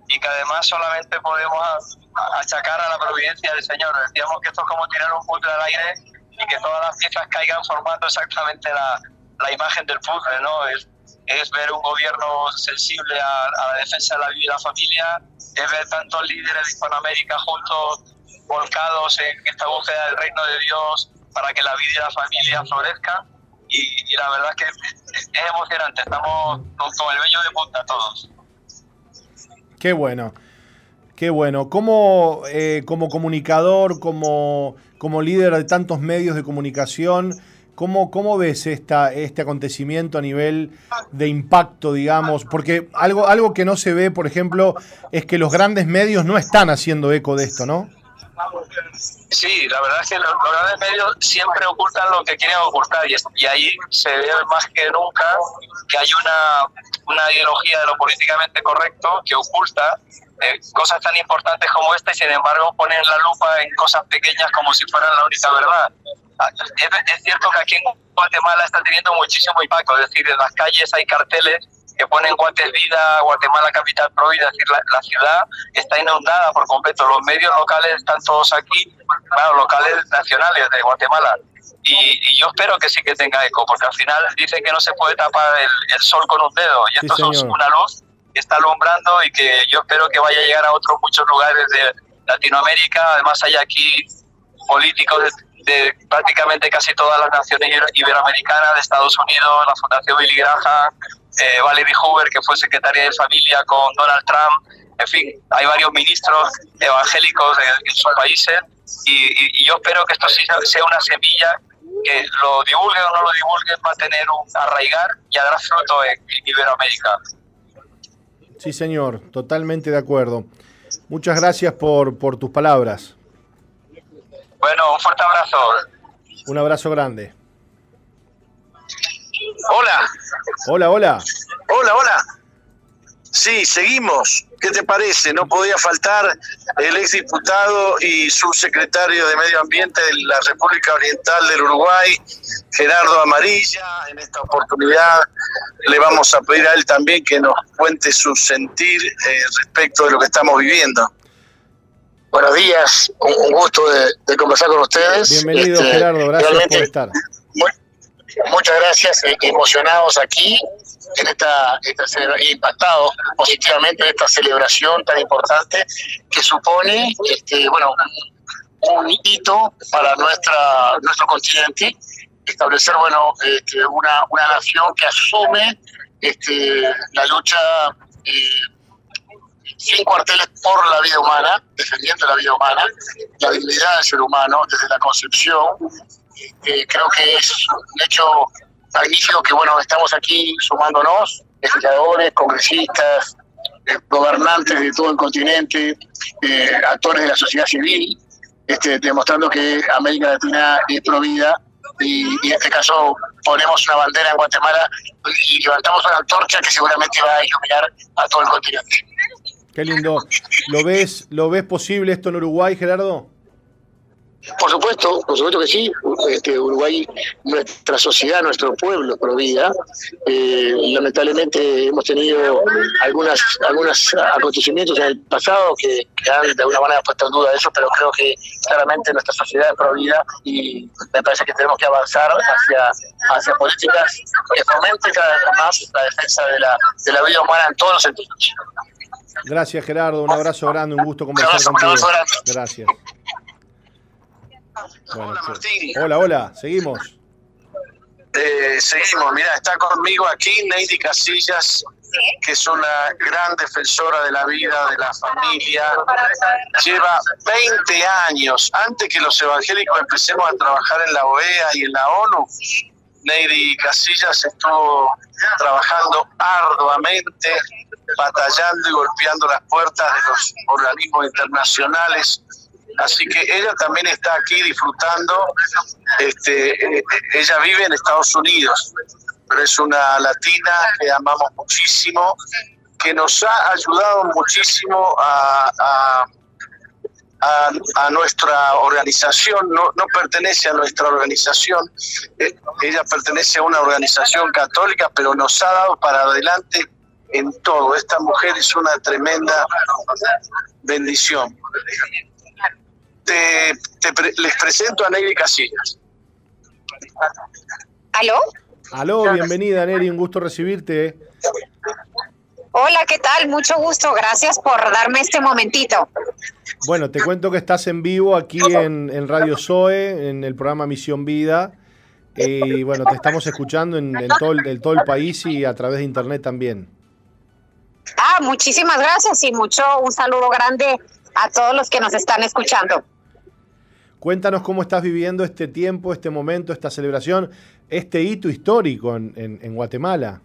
y que además solamente podemos achacar a la providencia del Señor. Decíamos que esto es como tirar un puzzle al aire y que todas las piezas caigan formando exactamente la, la imagen del puzzle, ¿no? Es, es ver un gobierno sensible a, la defensa de la vida y la familia, es ver tantos líderes de Hispanoamérica juntos, volcados en esta búsqueda del reino de Dios para que la vida y la familia florezcan. Y, la verdad es que es, emocionante, estamos con, el vello de punta todos. Qué bueno. Qué bueno. ¿Cómo, eh, como comunicador, como como líder de tantos medios de comunicación, ¿cómo, cómo ves esta, este acontecimiento a nivel de impacto, digamos? Porque algo, algo que no se ve, por ejemplo, es que los grandes medios no están haciendo eco de esto, ¿no? Sí, la verdad es que los, grandes medios siempre ocultan lo que quieren ocultar y, y, ahí se ve más que nunca que hay una, una ideología de lo políticamente correcto que oculta eh, cosas tan importantes como esta y sin embargo ponen la lupa en cosas pequeñas como si fueran la única verdad. Ah, es, cierto que aquí en Guatemala está teniendo muchísimo impacto, es decir, en las calles hay carteles que ponen Guatemala Vida, Guatemala Capital es decir, la, ciudad está inundada por completo. Los medios locales están todos aquí, claro, locales nacionales de Guatemala. Y, yo espero que sí que tenga eco, porque al final dicen que no se puede tapar el, sol con un dedo, y esto es una luz está alumbrando y que yo espero que vaya a llegar a otros muchos lugares de Latinoamérica. Además hay aquí políticos de prácticamente casi todas las naciones iberoamericanas, de Estados Unidos, la Fundación Billy Graham, eh, Valerie Hoover, que fue secretaria de familia con Donald Trump, en fin, hay varios ministros evangélicos en, sus países y, yo espero que esto sea una semilla que lo divulguen o no lo divulguen va a tener un arraigar y dará fruto en, en Iberoamérica. Sí, señor, totalmente de acuerdo. Muchas gracias por, por tus palabras. Bueno, un fuerte abrazo. Un abrazo grande. Hola. Hola, hola. Hola, hola. Sí, seguimos. ¿Qué te parece? No podía faltar el exdiputado y subsecretario de Medio Ambiente de la República Oriental del Uruguay, Gerardo Amarilla. En esta oportunidad le vamos a pedir a él también que nos cuente su sentir eh, respecto de lo que estamos viviendo. Buenos días, un gusto de, conversar con ustedes. Bienvenido este, Gerardo, gracias por estar. Muchas gracias, eh, emocionados aquí en esta, esta impactado positivamente en esta celebración tan importante que supone este, bueno un hito para nuestra nuestro continente establecer bueno este, una, una nación que asume este, la lucha eh, sin cuarteles por la vida humana, defendiendo la vida humana, la dignidad del ser humano desde la concepción. Eh, creo que es un hecho magnífico que bueno, estamos aquí sumándonos, legisladores, congresistas, eh, gobernantes de todo el continente, eh, actores de la sociedad civil, este, demostrando que América Latina es provida y, y, en este caso ponemos una bandera en Guatemala y levantamos una antorcha que seguramente va a iluminar a todo el continente. Qué lindo. ¿Lo ves, ¿Lo ves posible esto en Uruguay, Gerardo? Por supuesto, por supuesto que sí. Este, Uruguay, nuestra sociedad, nuestro pueblo pro vida. Eh, lamentablemente hemos tenido algunas, algunos acontecimientos en el pasado que, han de alguna manera puesto en duda eso, pero creo que claramente nuestra sociedad es pro vida y me parece que tenemos que avanzar hacia, hacia políticas que fomenten cada vez más la defensa de la, de la vida humana en todos los sentidos. Gracias Gerardo, un abrazo grande, un gusto conversar contigo. Gracias hola Martín. Hola, hola, seguimos. Eh, seguimos, mira, está conmigo aquí Neidi Casillas, que es una gran defensora de la vida, de la familia. Lleva 20 años, antes que los evangélicos empecemos a trabajar en la OEA y en la ONU, Neidi Casillas estuvo trabajando arduamente, batallando y golpeando las puertas de los organismos internacionales Así que ella también está aquí disfrutando. Este, ella vive en Estados Unidos, pero es una latina que amamos muchísimo, que nos ha ayudado muchísimo a, nuestra organización, no, no, pertenece a nuestra organización, eh, ella pertenece a una organización católica, pero nos ha dado para adelante en todo. Esta mujer es una tremenda bendición te, les presento a Neri Casillas. ¿Aló? Aló, bienvenida Neri, un gusto recibirte. Hola, ¿qué tal? Mucho gusto, gracias por darme este momentito. Bueno, te cuento que estás en vivo aquí en, Radio Zoe, en el programa Misión Vida. Y bueno, te estamos escuchando en, todo el, todo el país y a través de internet también. Ah, muchísimas gracias y mucho un saludo grande a todos los que nos están escuchando. Cuéntanos cómo estás viviendo este tiempo, este momento, esta celebración, este hito histórico en, Guatemala.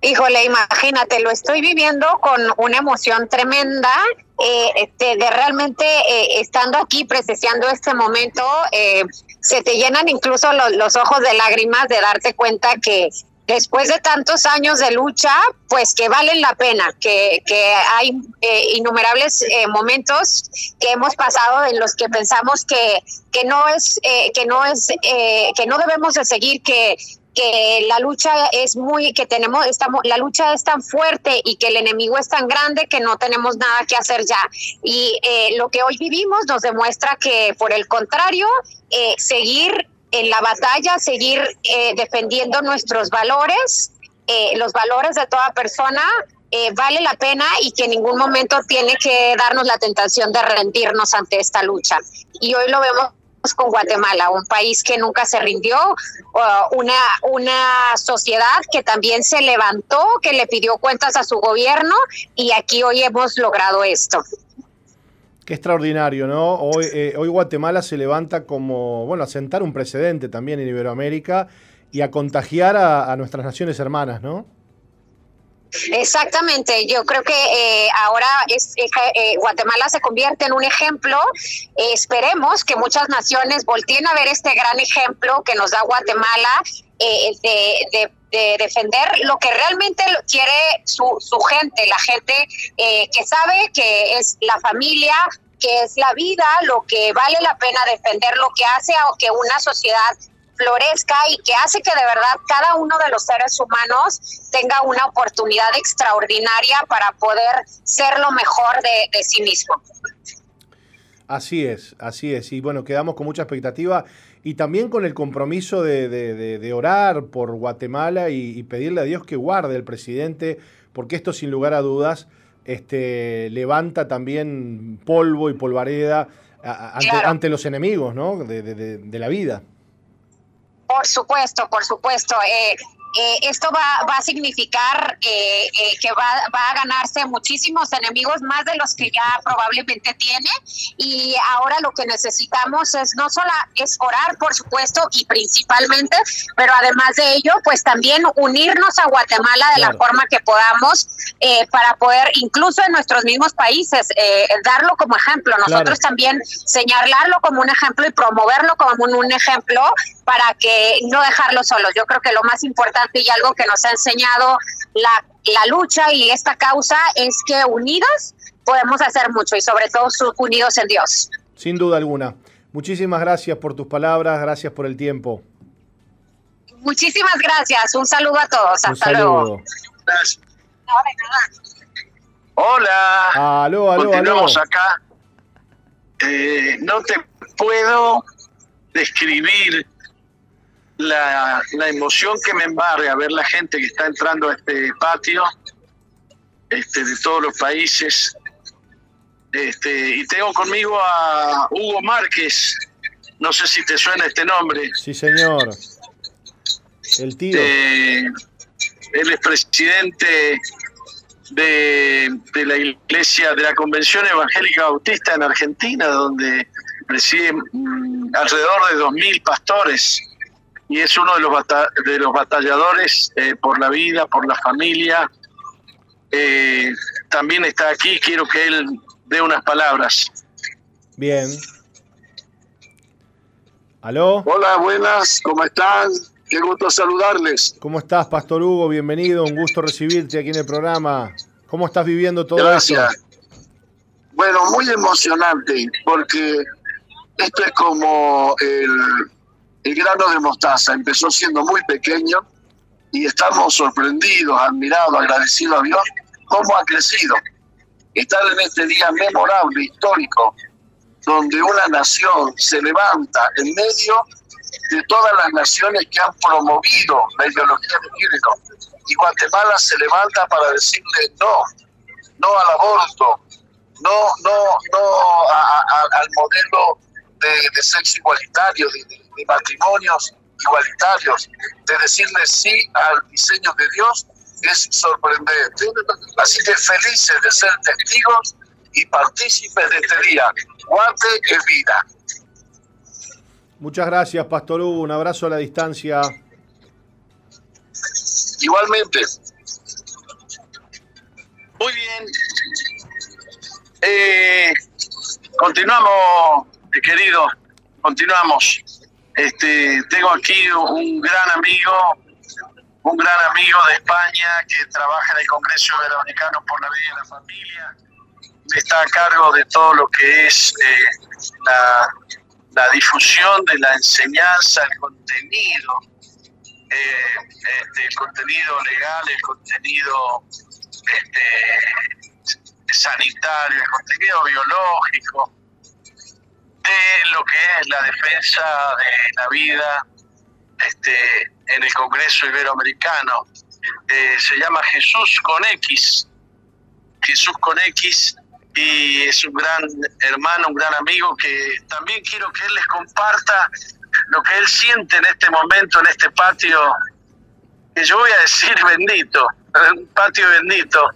Híjole, imagínate, lo estoy viviendo con una emoción tremenda, eh, este, de realmente eh, estando aquí, presenciando este momento, eh, se te llenan incluso los, ojos de lágrimas de darte cuenta que después de tantos años de lucha, pues que valen la pena, que, que hay eh, innumerables eh, momentos que hemos pasado en los que pensamos que, que no es, eh, que no es, que no debemos de seguir, que, que la lucha es muy, que tenemos, estamos, la lucha es tan fuerte y que el enemigo es tan grande que no tenemos nada que hacer ya. Y lo que hoy vivimos nos demuestra que, por el contrario, seguir en la batalla, seguir eh, defendiendo nuestros valores, eh, los valores de toda persona, eh, vale la pena y que en ningún momento tiene que darnos la tentación de rendirnos ante esta lucha. Y hoy lo vemos con Guatemala, un país que nunca se rindió, una, una sociedad que también se levantó, que le pidió cuentas a su gobierno y aquí hoy hemos logrado esto. Qué extraordinario, ¿no? Hoy, eh, hoy Guatemala se levanta como, bueno, a sentar un precedente también en Iberoamérica y a contagiar a nuestras naciones hermanas, ¿no? Exactamente, yo creo que eh, ahora es, eh, eh, Guatemala se convierte en un ejemplo. esperemos que muchas naciones volteen a ver este gran ejemplo que nos da Guatemala de, defender lo que realmente quiere su, su gente, la gente que sabe que es la familia, que es la vida, lo que vale la pena defender, lo que hace que una sociedad florezca y que hace que de verdad cada uno de los seres humanos tenga una oportunidad extraordinaria para poder ser lo mejor de, sí mismo. Así es, así es. Y bueno, quedamos con mucha expectativa y también con el compromiso de, orar por Guatemala y, pedirle a Dios que guarde al presidente, porque esto sin lugar a dudas este, levanta también polvo y polvareda ante, los enemigos ¿no? de la vida. Por supuesto, por supuesto. Eh, eh, esto va, va, a significar eh, eh, que va, va, a ganarse muchísimos enemigos, más de los que ya probablemente tiene. Y ahora lo que necesitamos es no solo es orar, por supuesto, y principalmente, pero además de ello, pues también unirnos a Guatemala de la forma que podamos para poder, incluso en nuestros mismos países, darlo como ejemplo. Nosotros también señalarlo como un ejemplo y promoverlo como un, un ejemplo para que no dejarlo solos. Yo creo que lo más importante y algo que nos ha enseñado la, la lucha y esta causa es que unidos podemos hacer mucho y sobre todo unidos en Dios. Sin duda alguna. Muchísimas gracias por tus palabras, gracias por el tiempo. Muchísimas gracias, un saludo a todos, hasta luego. Hola. Aló, aló, Continuamos acá. Eh, no te puedo describir la, emoción que me embarga a ver la gente que está entrando a este patio este, de todos los países. Este, y tengo conmigo a Hugo Márquez, no sé si te suena este nombre. Sí, señor. El tío. Eh, él es presidente de, de, la iglesia, de la Convención Evangélica Bautista en Argentina, donde preside mm, alrededor de 2.000 pastores y es uno de los, de los batalladores eh, por la vida, por la familia. Eh, también está aquí, quiero que él dé unas palabras. Bien. ¿Aló? Hola, buenas, ¿cómo están? Qué gusto saludarles. ¿Cómo estás, Pastor Hugo? Bienvenido, un gusto recibirte aquí en el programa. ¿Cómo estás viviendo todo Gracias. Bueno, muy emocionante, porque esto es como el, el grano de mostaza empezó siendo muy pequeño y estamos sorprendidos, admirados, agradecidos a Dios cómo ha crecido. Estar en este día memorable, histórico, donde una nación se levanta en medio de todas las naciones que han promovido la ideología de género. Y Guatemala se levanta para decirle no, no al aborto, no, no, no al modelo de, sexo igualitario, de matrimonios igualitarios, de decirle sí al diseño de Dios, es sorprendente. Así que felices de ser testigos y partícipes de este día. Guante es vida. Muchas gracias, Pastor Hugo. Un abrazo a la distancia. Igualmente. Muy bien. Eh, continuamos, querido. Continuamos. Este, tengo aquí un gran amigo, un gran amigo de España que trabaja en el Congreso Iberoamericano por la Vida y la Familia. Está a cargo de todo lo que es eh, la, difusión de la enseñanza, el contenido, eh, este, el contenido legal, el contenido este, sanitario, el contenido biológico de lo que es la defensa de la vida este, en el Congreso Iberoamericano. Eh, se llama Jesús con X. Jesús con X y es un gran hermano, un gran amigo que también quiero que él les comparta lo que él siente en este momento, en este patio, que yo voy a decir bendito, un patio bendito,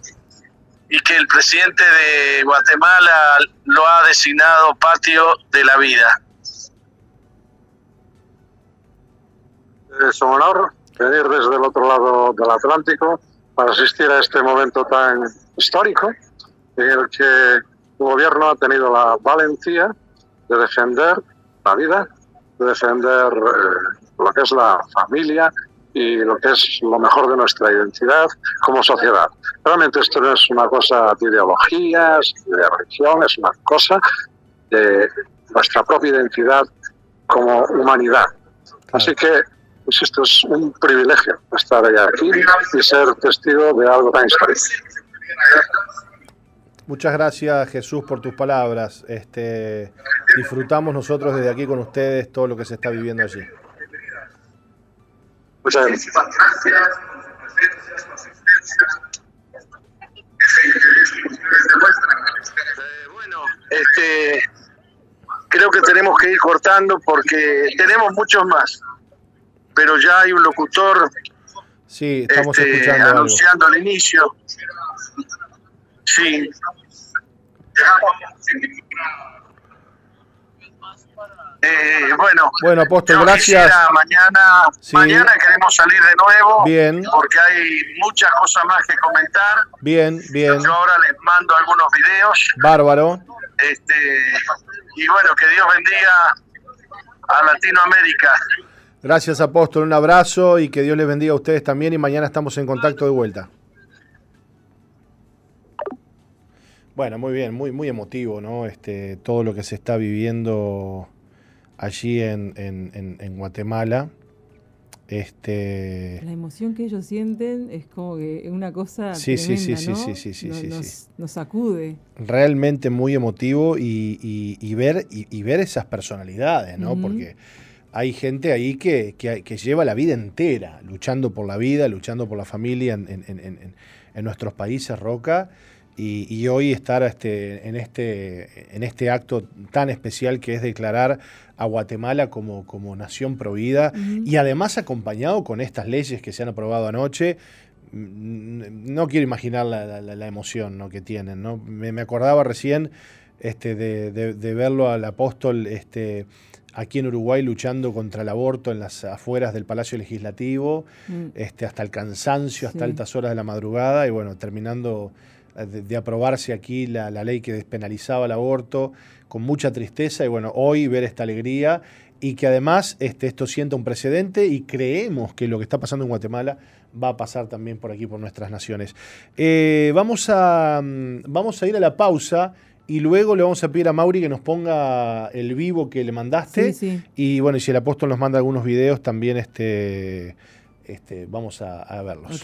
y que el presidente de Guatemala lo ha designado patio de la vida. Es un honor venir desde el otro lado del Atlántico para asistir a este momento tan histórico en el que el gobierno ha tenido la valentía de defender la vida, de defender eh, lo que es la familia y lo que es lo mejor de nuestra identidad como sociedad. Realmente esto no es una cosa de ideologías, de religión, es una cosa de nuestra propia identidad como humanidad. Así que pues esto es un privilegio estar aquí y ser testigo de algo tan histórico. Muchas gracias Jesús por tus palabras. Este, disfrutamos nosotros desde aquí con ustedes todo lo que se está viviendo allí. Muchas gracias. bueno, este, creo que tenemos que ir cortando porque tenemos muchos más, pero ya hay un locutor sí, estamos este, escuchando anunciando el inicio. Sí. Eh, bueno, bueno, apóstol, gracias. Mañana, mañana queremos salir de nuevo. Bien. Porque hay muchas cosas más que comentar. Bien, bien. Yo ahora les mando algunos videos. Bárbaro. Este, y bueno, que Dios bendiga a Latinoamérica. Gracias, apóstol. Un abrazo y que Dios les bendiga a ustedes también. Y mañana estamos en contacto de vuelta. Bueno, muy bien, muy, muy emotivo, ¿no? Este, todo lo que se está viviendo allí en, en, Guatemala. Este... La emoción que ellos sienten es como que es una cosa sí, sí, sí, sí, sí, sí, sí, nos, nos, sacude. Realmente muy emotivo y, y, ver, y, ver esas personalidades, ¿no? Porque hay gente ahí que, que, que, lleva la vida entera luchando por la vida, luchando por la familia en, en nuestros países, Roca y, hoy estar este, en, este, en este acto tan especial que es declarar a Guatemala como, como nación provida y además acompañado con estas leyes que se han aprobado anoche. Mm, no quiero imaginar la, emoción ¿no? que tienen. ¿no? Me, acordaba recién este, de, verlo al apóstol este, aquí en Uruguay luchando contra el aborto en las afueras del Palacio Legislativo, mm. este, hasta el cansancio, hasta altas horas de la madrugada y bueno, terminando de, aprobarse aquí la, ley que despenalizaba el aborto, con mucha tristeza y bueno, hoy ver esta alegría y que además este, esto sienta un precedente y creemos que lo que está pasando en Guatemala va a pasar también por aquí, por nuestras naciones. Eh, vamos, a, mm, vamos a ir a la pausa y luego le vamos a pedir a Mauri que nos ponga el vivo que le mandaste. Y bueno, y si el apóstol nos manda algunos videos, también este, este, vamos a, a verlos.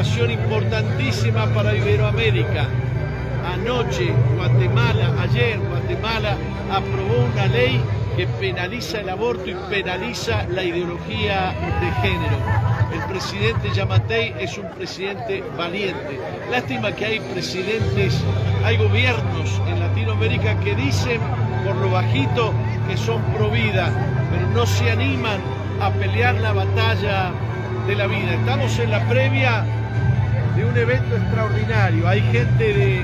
Importantísima para Iberoamérica. Anoche, Guatemala, ayer, Guatemala aprobó una ley que penaliza el aborto y penaliza la ideología de género. El presidente Yamatei es un presidente valiente. Lástima que hay presidentes, hay gobiernos en Latinoamérica que dicen por lo bajito que son pro vida, pero no se animan a pelear la batalla de la vida. Estamos en la previa de un evento extraordinario. Hay gente de,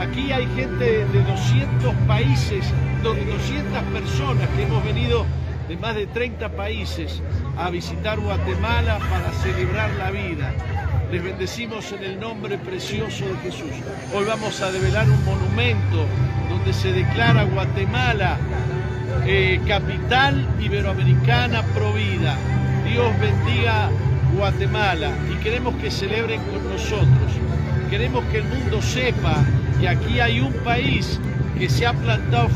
aquí hay gente de 200 países, 200 personas que hemos venido de más de 30 países a visitar Guatemala para celebrar la vida. Les bendecimos en el nombre precioso de Jesús. Hoy vamos a develar un monumento donde se declara Guatemala eh, capital iberoamericana provida. Dios bendiga Guatemala y queremos que celebren con nosotros. Queremos que el mundo sepa que aquí hay un país que se ha plantado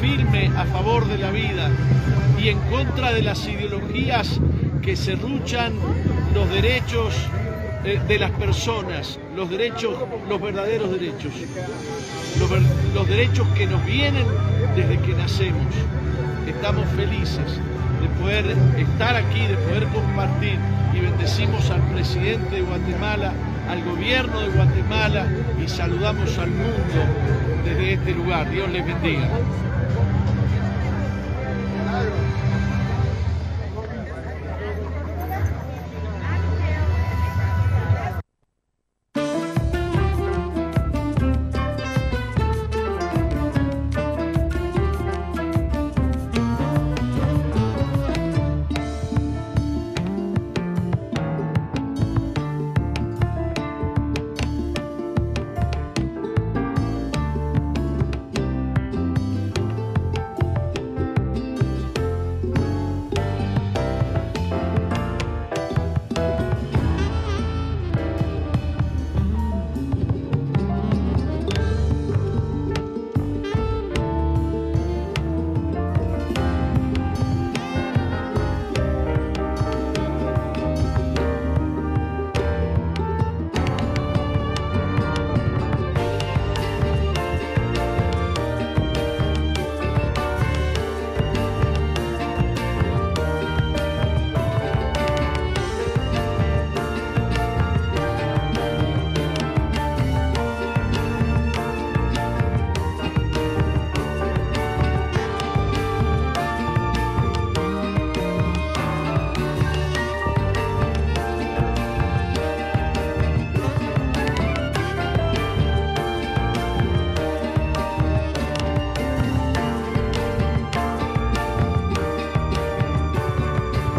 firme a favor de la vida y en contra de las ideologías que se luchan los derechos de las personas, los derechos, los verdaderos derechos, los derechos que nos vienen desde que nacemos. Estamos felices de poder estar aquí, de poder compartir y bendecimos al presidente de Guatemala, al gobierno de Guatemala y saludamos al mundo desde este lugar. Dios les bendiga.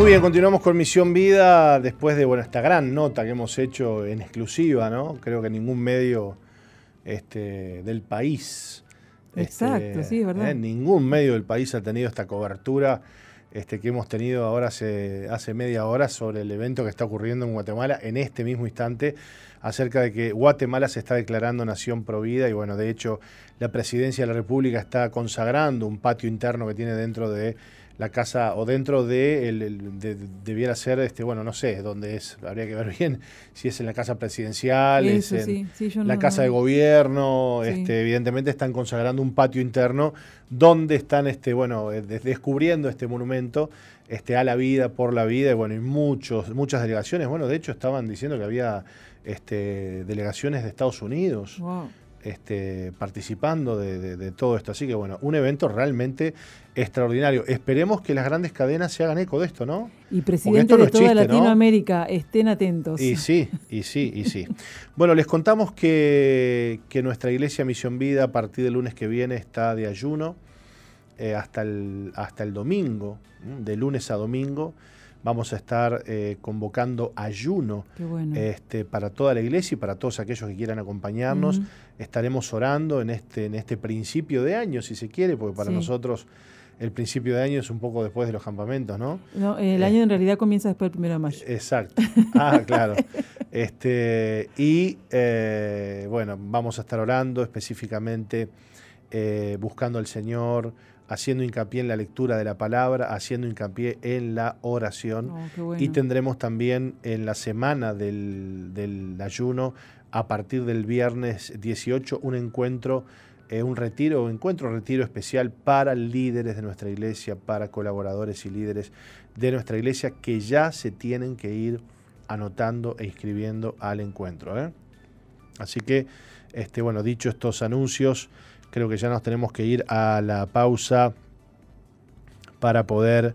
Muy bien, continuamos con Misión Vida después de bueno, esta gran nota que hemos hecho en exclusiva, ¿no? Creo que ningún medio este, del país. Exacto, este, sí, es verdad. ¿eh? Ningún medio del país ha tenido esta cobertura este, que hemos tenido ahora hace, hace media hora sobre el evento que está ocurriendo en Guatemala en este mismo instante acerca de que Guatemala se está declarando nación provida y bueno, de hecho la presidencia de la República está consagrando un patio interno que tiene dentro de la casa o dentro de, el, debiera ser, este, bueno, no sé dónde es, habría que ver bien si es en la casa presidencial, es en la casa de gobierno, este, evidentemente están consagrando un patio interno donde están, este, bueno, eh, descubriendo este monumento este, a la vida, por la vida, y bueno, y muchos, muchas delegaciones, bueno, de hecho estaban diciendo que había este, delegaciones de Estados Unidos este, participando de, todo esto. Así que bueno, un evento realmente extraordinario. Esperemos que las grandes cadenas se hagan eco de esto, ¿no? Y presidentes de toda Latinoamérica estén atentos. Y sí, y sí, y sí. bueno, les contamos que, nuestra iglesia Misión Vida a partir del lunes que viene está de ayuno eh, hasta, el, hasta el domingo, de lunes a domingo vamos a estar eh, convocando ayuno este, para toda la iglesia y para todos aquellos que quieran acompañarnos. Estaremos orando en este, en este principio de año, si se quiere, porque para nosotros el principio de año es un poco después de los campamentos, ¿no? No, el año en realidad comienza después del primero de mayo. Exacto. Ah, claro. Este, y eh, bueno, vamos a estar orando específicamente, eh, buscando al Señor, haciendo hincapié en la lectura de la palabra, haciendo hincapié en la oración. Oh, y tendremos también en la semana del, del, ayuno, a partir del viernes 18, un encuentro, eh, un retiro, un encuentro, retiro especial para líderes de nuestra iglesia, para colaboradores y líderes de nuestra iglesia que ya se tienen que ir anotando e inscribiendo al encuentro. ¿eh? Así que, este, bueno, dicho estos anuncios, creo que ya nos tenemos que ir a la pausa para poder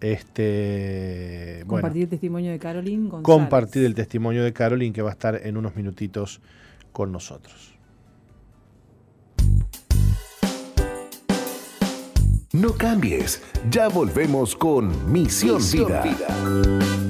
este, compartir el testimonio de Carolyn Compartir el testimonio de Carolyn que va a estar en unos minutitos con nosotros. No cambies, ya volvemos con Misión, Vida.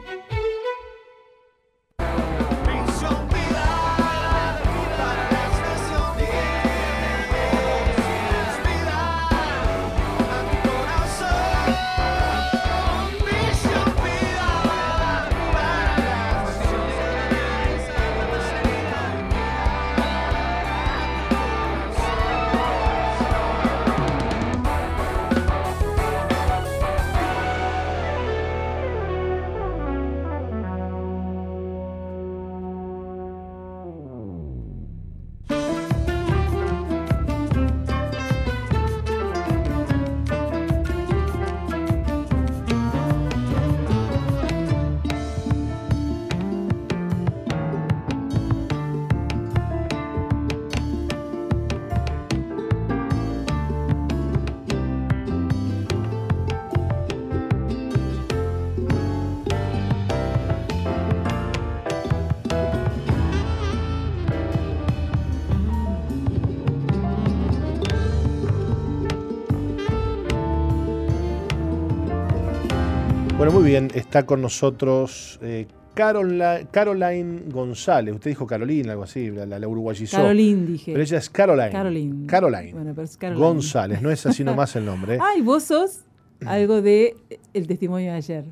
Muy bien, está con nosotros eh, Caroline, González. Usted dijo Carolina, algo así, la, la uruguayizó. Caroline, dije. Pero ella es Caroline. Caroline. Caroline. Bueno, pero es Caroline. González, no es así nomás el nombre. Ay, vos sos algo de el testimonio de ayer.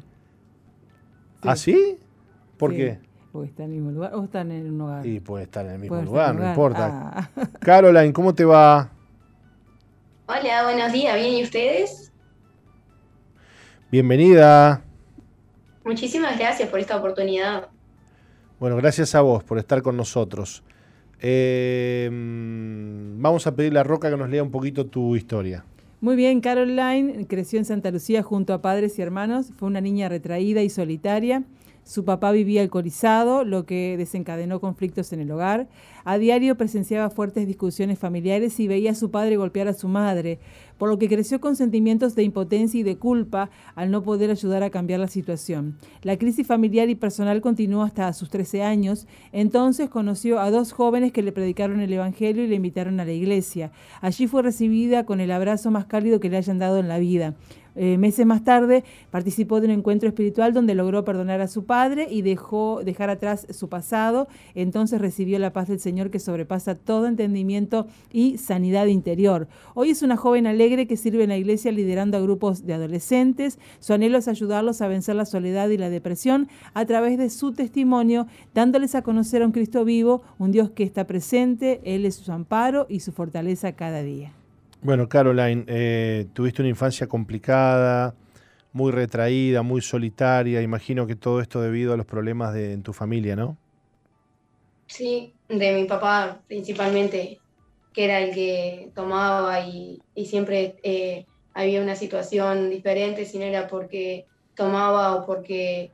¿Ah, sí? ¿Por qué? Porque está en el mismo lugar o están en un hogar. Y puede estar en el mismo lugar, no importa. Ah. Caroline, ¿cómo te va? Hola, buenos días, ¿bien y ustedes? Bienvenida. Muchísimas gracias por esta oportunidad. Bueno, gracias a vos por estar con nosotros. Eh, vamos a pedirle a Roca que nos lea un poquito tu historia. Muy bien, Caroline creció en Santa Lucía junto a padres y hermanos. Fue una niña retraída y solitaria. Su papá vivía alcoholizado, lo que desencadenó conflictos en el hogar. A diario presenciaba fuertes discusiones familiares y veía a su padre golpear a su madre, por lo que creció con sentimientos de impotencia y de culpa al no poder ayudar a cambiar la situación. La crisis familiar y personal continuó hasta sus 13 años. Entonces conoció a dos jóvenes que le predicaron el Evangelio y le invitaron a la iglesia. Allí fue recibida con el abrazo más cálido que le hayan dado en la vida. Eh, meses más tarde participó de un encuentro espiritual donde logró perdonar a su padre y dejó dejar atrás su pasado. Entonces recibió la paz del Señor que sobrepasa todo entendimiento y sanidad interior. Hoy es una joven alegre que sirve en la iglesia liderando a grupos de adolescentes. Su anhelo es ayudarlos a vencer la soledad y la depresión a través de su testimonio, dándoles a conocer a un Cristo vivo, un Dios que está presente. Él es su amparo y su fortaleza cada día. Bueno, Caroline, eh, tuviste una infancia complicada, muy retraída, muy solitaria. Imagino que todo esto debido a los problemas de en tu familia, ¿no? Sí, de mi papá principalmente, que era el que tomaba y, siempre eh, había una situación diferente, si no era porque tomaba o porque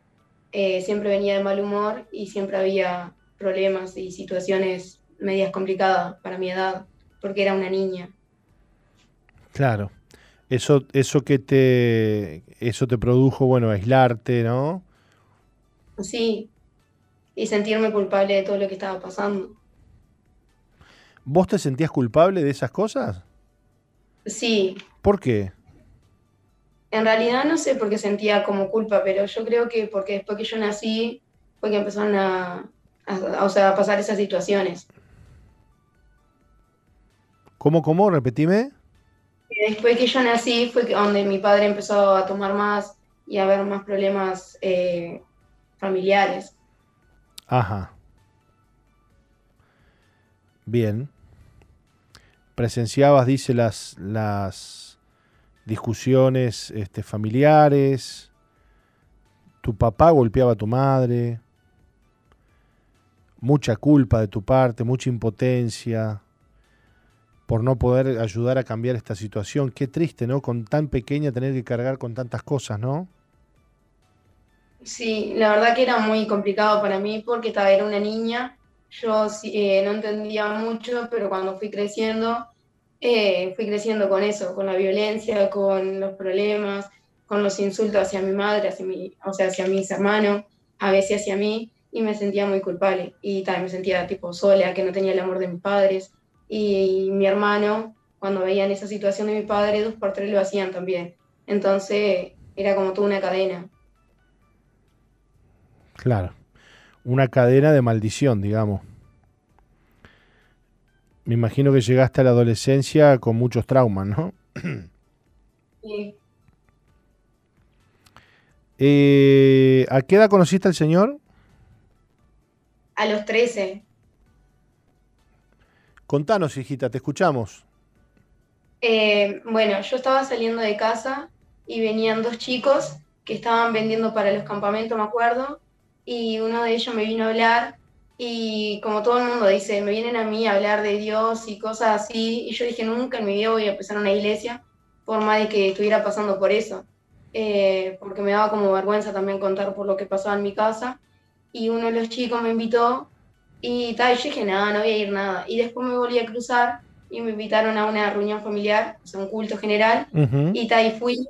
eh, siempre venía de mal humor y siempre había problemas y situaciones medias complicadas para mi edad, porque era una niña. Claro. Eso, eso que te, eso te produjo, bueno, aislarte, ¿no? Sí, y sentirme culpable de todo lo que estaba pasando. ¿Vos te sentías culpable de esas cosas? Sí. ¿Por qué? En realidad no sé por qué sentía como culpa, pero yo creo que porque después que yo nací fue que empezaron a, o sea, a pasar esas situaciones. ¿Cómo, cómo? Repetime. Después que yo nací fue donde mi padre empezó a tomar más y a haber más problemas eh, familiares. Ajá. Bien. Presenciabas, dice, las, las discusiones este, familiares. Tu papá golpeaba a tu madre. Mucha culpa de tu parte, mucha impotencia por no poder ayudar a cambiar esta situación. Qué triste, ¿no? Con tan pequeña tener que cargar con tantas cosas, ¿no? Sí, la verdad que era muy complicado para mí porque estaba, era una niña, yo eh, no entendía mucho, pero cuando fui creciendo, eh, fui creciendo con eso, con la violencia, con los problemas, con los insultos hacia mi madre, hacia mi, o sea, hacia mis hermanos, a veces hacia mí, y me sentía muy culpable. Y también me sentía tipo sola, que no tenía el amor de mis padres. Y, mi hermano, cuando veían esa situación de mi padre, dos por tres lo hacían también. Entonces era como toda una cadena. Claro, una cadena de maldición, digamos. Me imagino que llegaste a la adolescencia con muchos traumas, ¿no? Sí. Eh, ¿A qué edad conociste al Señor? A los 13. Contanos, hijita, te escuchamos. Eh, bueno, yo estaba saliendo de casa y venían dos chicos que estaban vendiendo para los campamentos, me acuerdo, y uno de ellos me vino a hablar y como todo el mundo dice, me vienen a mí a hablar de Dios y cosas así, y yo dije, nunca en mi vida voy a empezar una iglesia, por más de que estuviera pasando por eso, eh, porque me daba como vergüenza también contar por lo que pasaba en mi casa, y uno de los chicos me invitó y tal, yo dije, nada, no voy a ir nada. Y después me volví a cruzar y me invitaron a una reunión familiar, o sea, un culto general, y tal, y fui,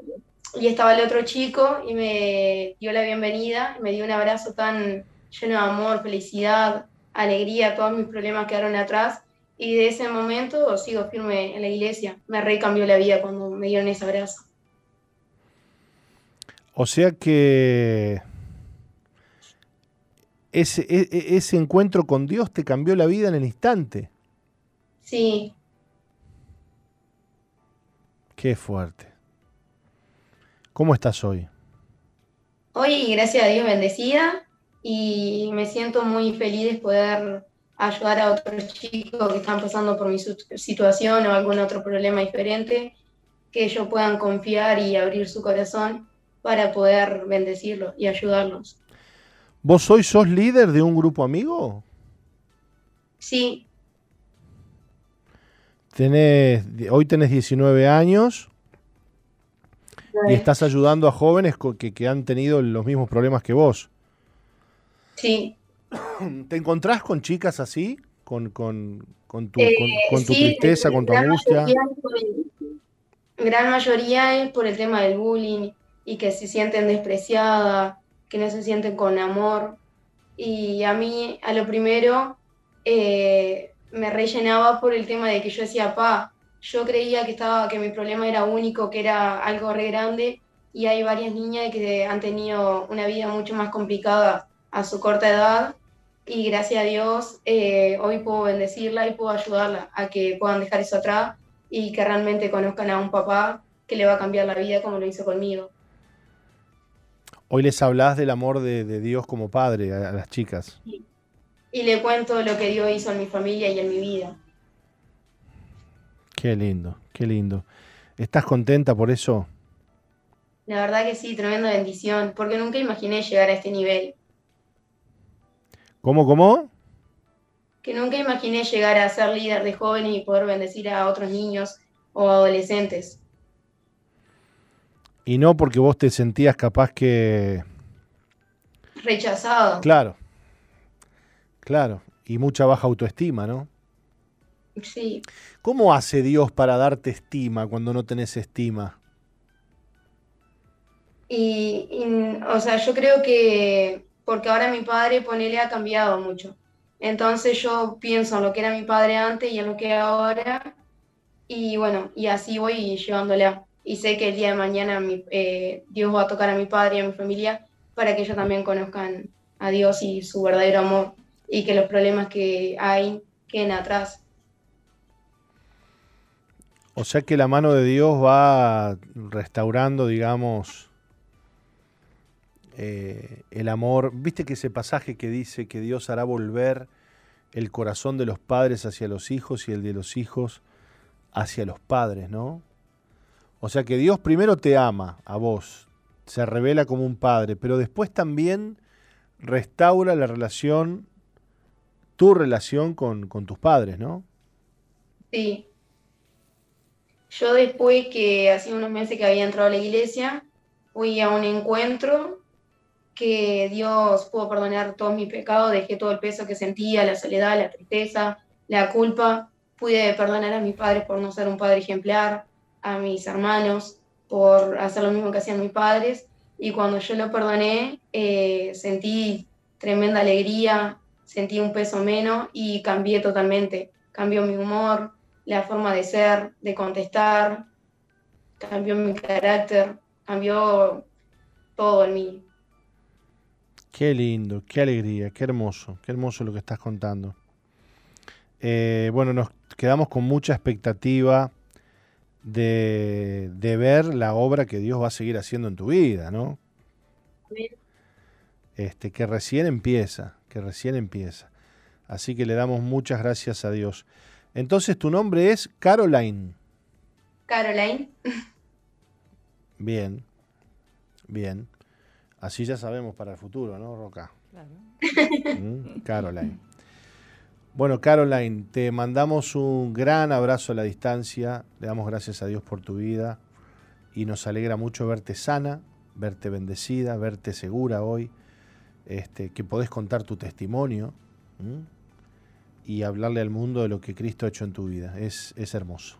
y estaba el otro chico y me dio la bienvenida, me dio un abrazo tan lleno de amor, felicidad, alegría, todos mis problemas quedaron atrás, y de ese momento sigo firme en la iglesia, me recambió la vida cuando me dieron ese abrazo. O sea que ese, e, e, ese encuentro con Dios te cambió la vida en el instante. Sí. Qué fuerte. ¿Cómo estás hoy? Hoy, gracias a Dios, bendecida y me siento muy feliz de poder ayudar a otros chicos que están pasando por mi situación o algún otro problema diferente, que ellos puedan confiar y abrir su corazón para poder bendecirlos y ayudarlos. ¿Vos hoy sos líder de un grupo amigo? Sí. Tenés, hoy tenés 19 años y estás ayudando a jóvenes que, han tenido los mismos problemas que vos. Sí. ¿Te encontrás con chicas así? ¿Con, con, con tu, con, tu tristeza, con tu angustia? gran mayoría es por el tema del bullying y que se sienten despreciadas que no se sienten con amor. Y a mí, a lo primero, eh, me rellenaba por el tema de que yo decía, pa, yo creía que, estaba, que mi problema era único, que era algo re grande, y hay varias niñas que han tenido una vida mucho más complicada a su corta edad, y gracias a Dios eh, hoy puedo bendecirla y puedo ayudarla a que puedan dejar eso atrás y que realmente conozcan a un papá que le va a cambiar la vida como lo hizo conmigo. Hoy les hablas del amor de, Dios como padre a, las chicas. Y le cuento lo que Dios hizo en mi familia y en mi vida. Qué lindo, qué lindo. ¿Estás contenta por eso? La verdad que sí, tremenda bendición, porque nunca imaginé llegar a este nivel. ¿Cómo, cómo? Que nunca imaginé llegar a ser líder de jóvenes y poder bendecir a otros niños o adolescentes. Y no porque vos te sentías capaz que... Rechazado. Claro. Claro, y mucha baja autoestima, ¿no? Sí. ¿Cómo hace Dios para darte estima cuando no tenés estima? Y, o sea, yo creo que porque ahora mi padre, ponele, ha cambiado mucho. Entonces yo pienso en lo que era mi padre antes y en lo que ahora. Y bueno, y así voy llevándole. Y sé que el día de mañana eh, Dios va a tocar a mi padre y a mi familia para que ellos también conozcan a Dios y su verdadero amor y que los problemas que hay queden atrás. O sea que la mano de Dios va restaurando, digamos, eh, el amor. ¿Viste que ese pasaje que dice que Dios hará volver el corazón de los padres hacia los hijos y el de los hijos hacia los padres, ¿no? O sea que Dios primero te ama a vos, se revela como un padre, pero después también restaura la relación, tu relación con, tus padres, ¿no? Sí. Yo después que hace unos meses que había entrado a la iglesia, fui a un encuentro que Dios pudo perdonar todos mis pecados, dejé todo el peso que sentía, la soledad, la tristeza, la culpa, pude perdonar a mis padres por no ser un padre ejemplar, a mis hermanos por hacer lo mismo que hacían mis padres, y cuando yo lo perdoné, eh, sentí tremenda alegría, sentí un peso menos y cambié totalmente, cambió mi humor, la forma de ser, de contestar, cambió mi carácter, cambió todo en mí. Qué lindo, qué alegría, qué hermoso, qué hermoso lo que estás contando. Eh, bueno, nos quedamos con mucha expectativa de, de, ver la obra que Dios va a seguir haciendo en tu vida, ¿no? Este, que recién empieza, que recién empieza. Así que le damos muchas gracias a Dios. Entonces, tu nombre es Caroline. Caroline. Bien, bien. Así ya sabemos para el futuro, ¿no, Roca? Claro. Mm, Caroline. Bueno, Caroline, te mandamos un gran abrazo a la distancia. Le damos gracias a Dios por tu vida y nos alegra mucho verte sana, verte bendecida, verte segura hoy, este, que podés contar tu testimonio y hablarle al mundo de lo que Cristo ha hecho en tu vida. Es, es hermoso.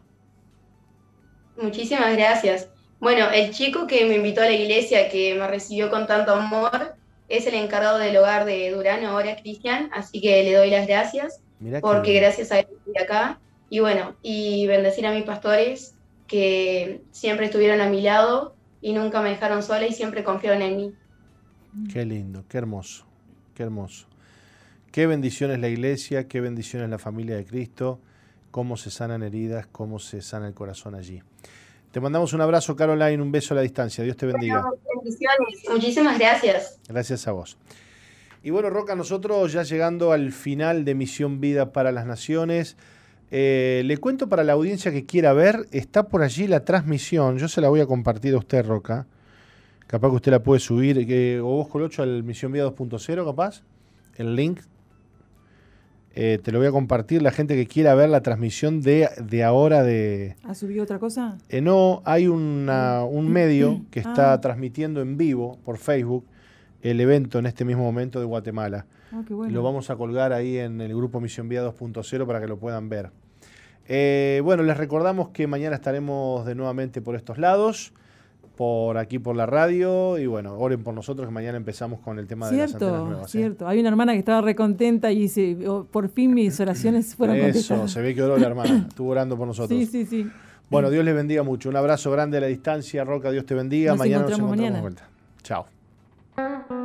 Muchísimas gracias. Bueno, el chico que me invitó a la iglesia, que me recibió con tanto amor, es el encargado del hogar de Durano, ahora Cristian, así que le doy las gracias, porque gracias a él estoy acá. Y bueno, y bendecir a mis pastores, que siempre estuvieron a mi lado y nunca me dejaron sola y siempre confiaron en mí. Qué lindo, qué hermoso, qué hermoso. Qué bendición es la iglesia, qué bendición es la familia de Cristo, cómo se sanan heridas, cómo se sana el corazón allí. Te mandamos un abrazo, Caroline, un beso a la distancia. Dios te bendiga. bendiciones. Muchísimas gracias. Gracias a vos. Y bueno, Roca, nosotros ya llegando al final de Misión Vida para las Naciones, eh, le cuento para la audiencia que quiera ver, está por allí la transmisión, yo se la voy a compartir a usted, Roca. Capaz que usted la puede subir, o vos, Colocho, al Misión Vida 2.0, capaz. El link eh, te lo voy a compartir. La gente que quiera ver la transmisión de, de ahora de... ¿Ha subido otra cosa? Eh, no, hay una, un medio que está ah. transmitiendo en vivo por Facebook el evento en este mismo momento de Guatemala. Ah, qué bueno. Lo vamos a colgar ahí en el grupo Misión Vía 2.0 para que lo puedan ver. Eh, bueno, les recordamos que mañana estaremos de nuevamente por estos lados por aquí por la radio y bueno, oren por nosotros que mañana empezamos con el tema de las antenas nuevas. ¿eh? Cierto, hay una hermana que estaba recontenta y dice, oh, por fin mis oraciones fueron Eso, se ve que oró la hermana, estuvo orando por nosotros. Sí, sí, sí. Bueno, Dios les bendiga mucho. Un abrazo grande a la distancia, Roca, Dios te bendiga. mañana nos encontramos mañana. vuelta. Chao. Thank you.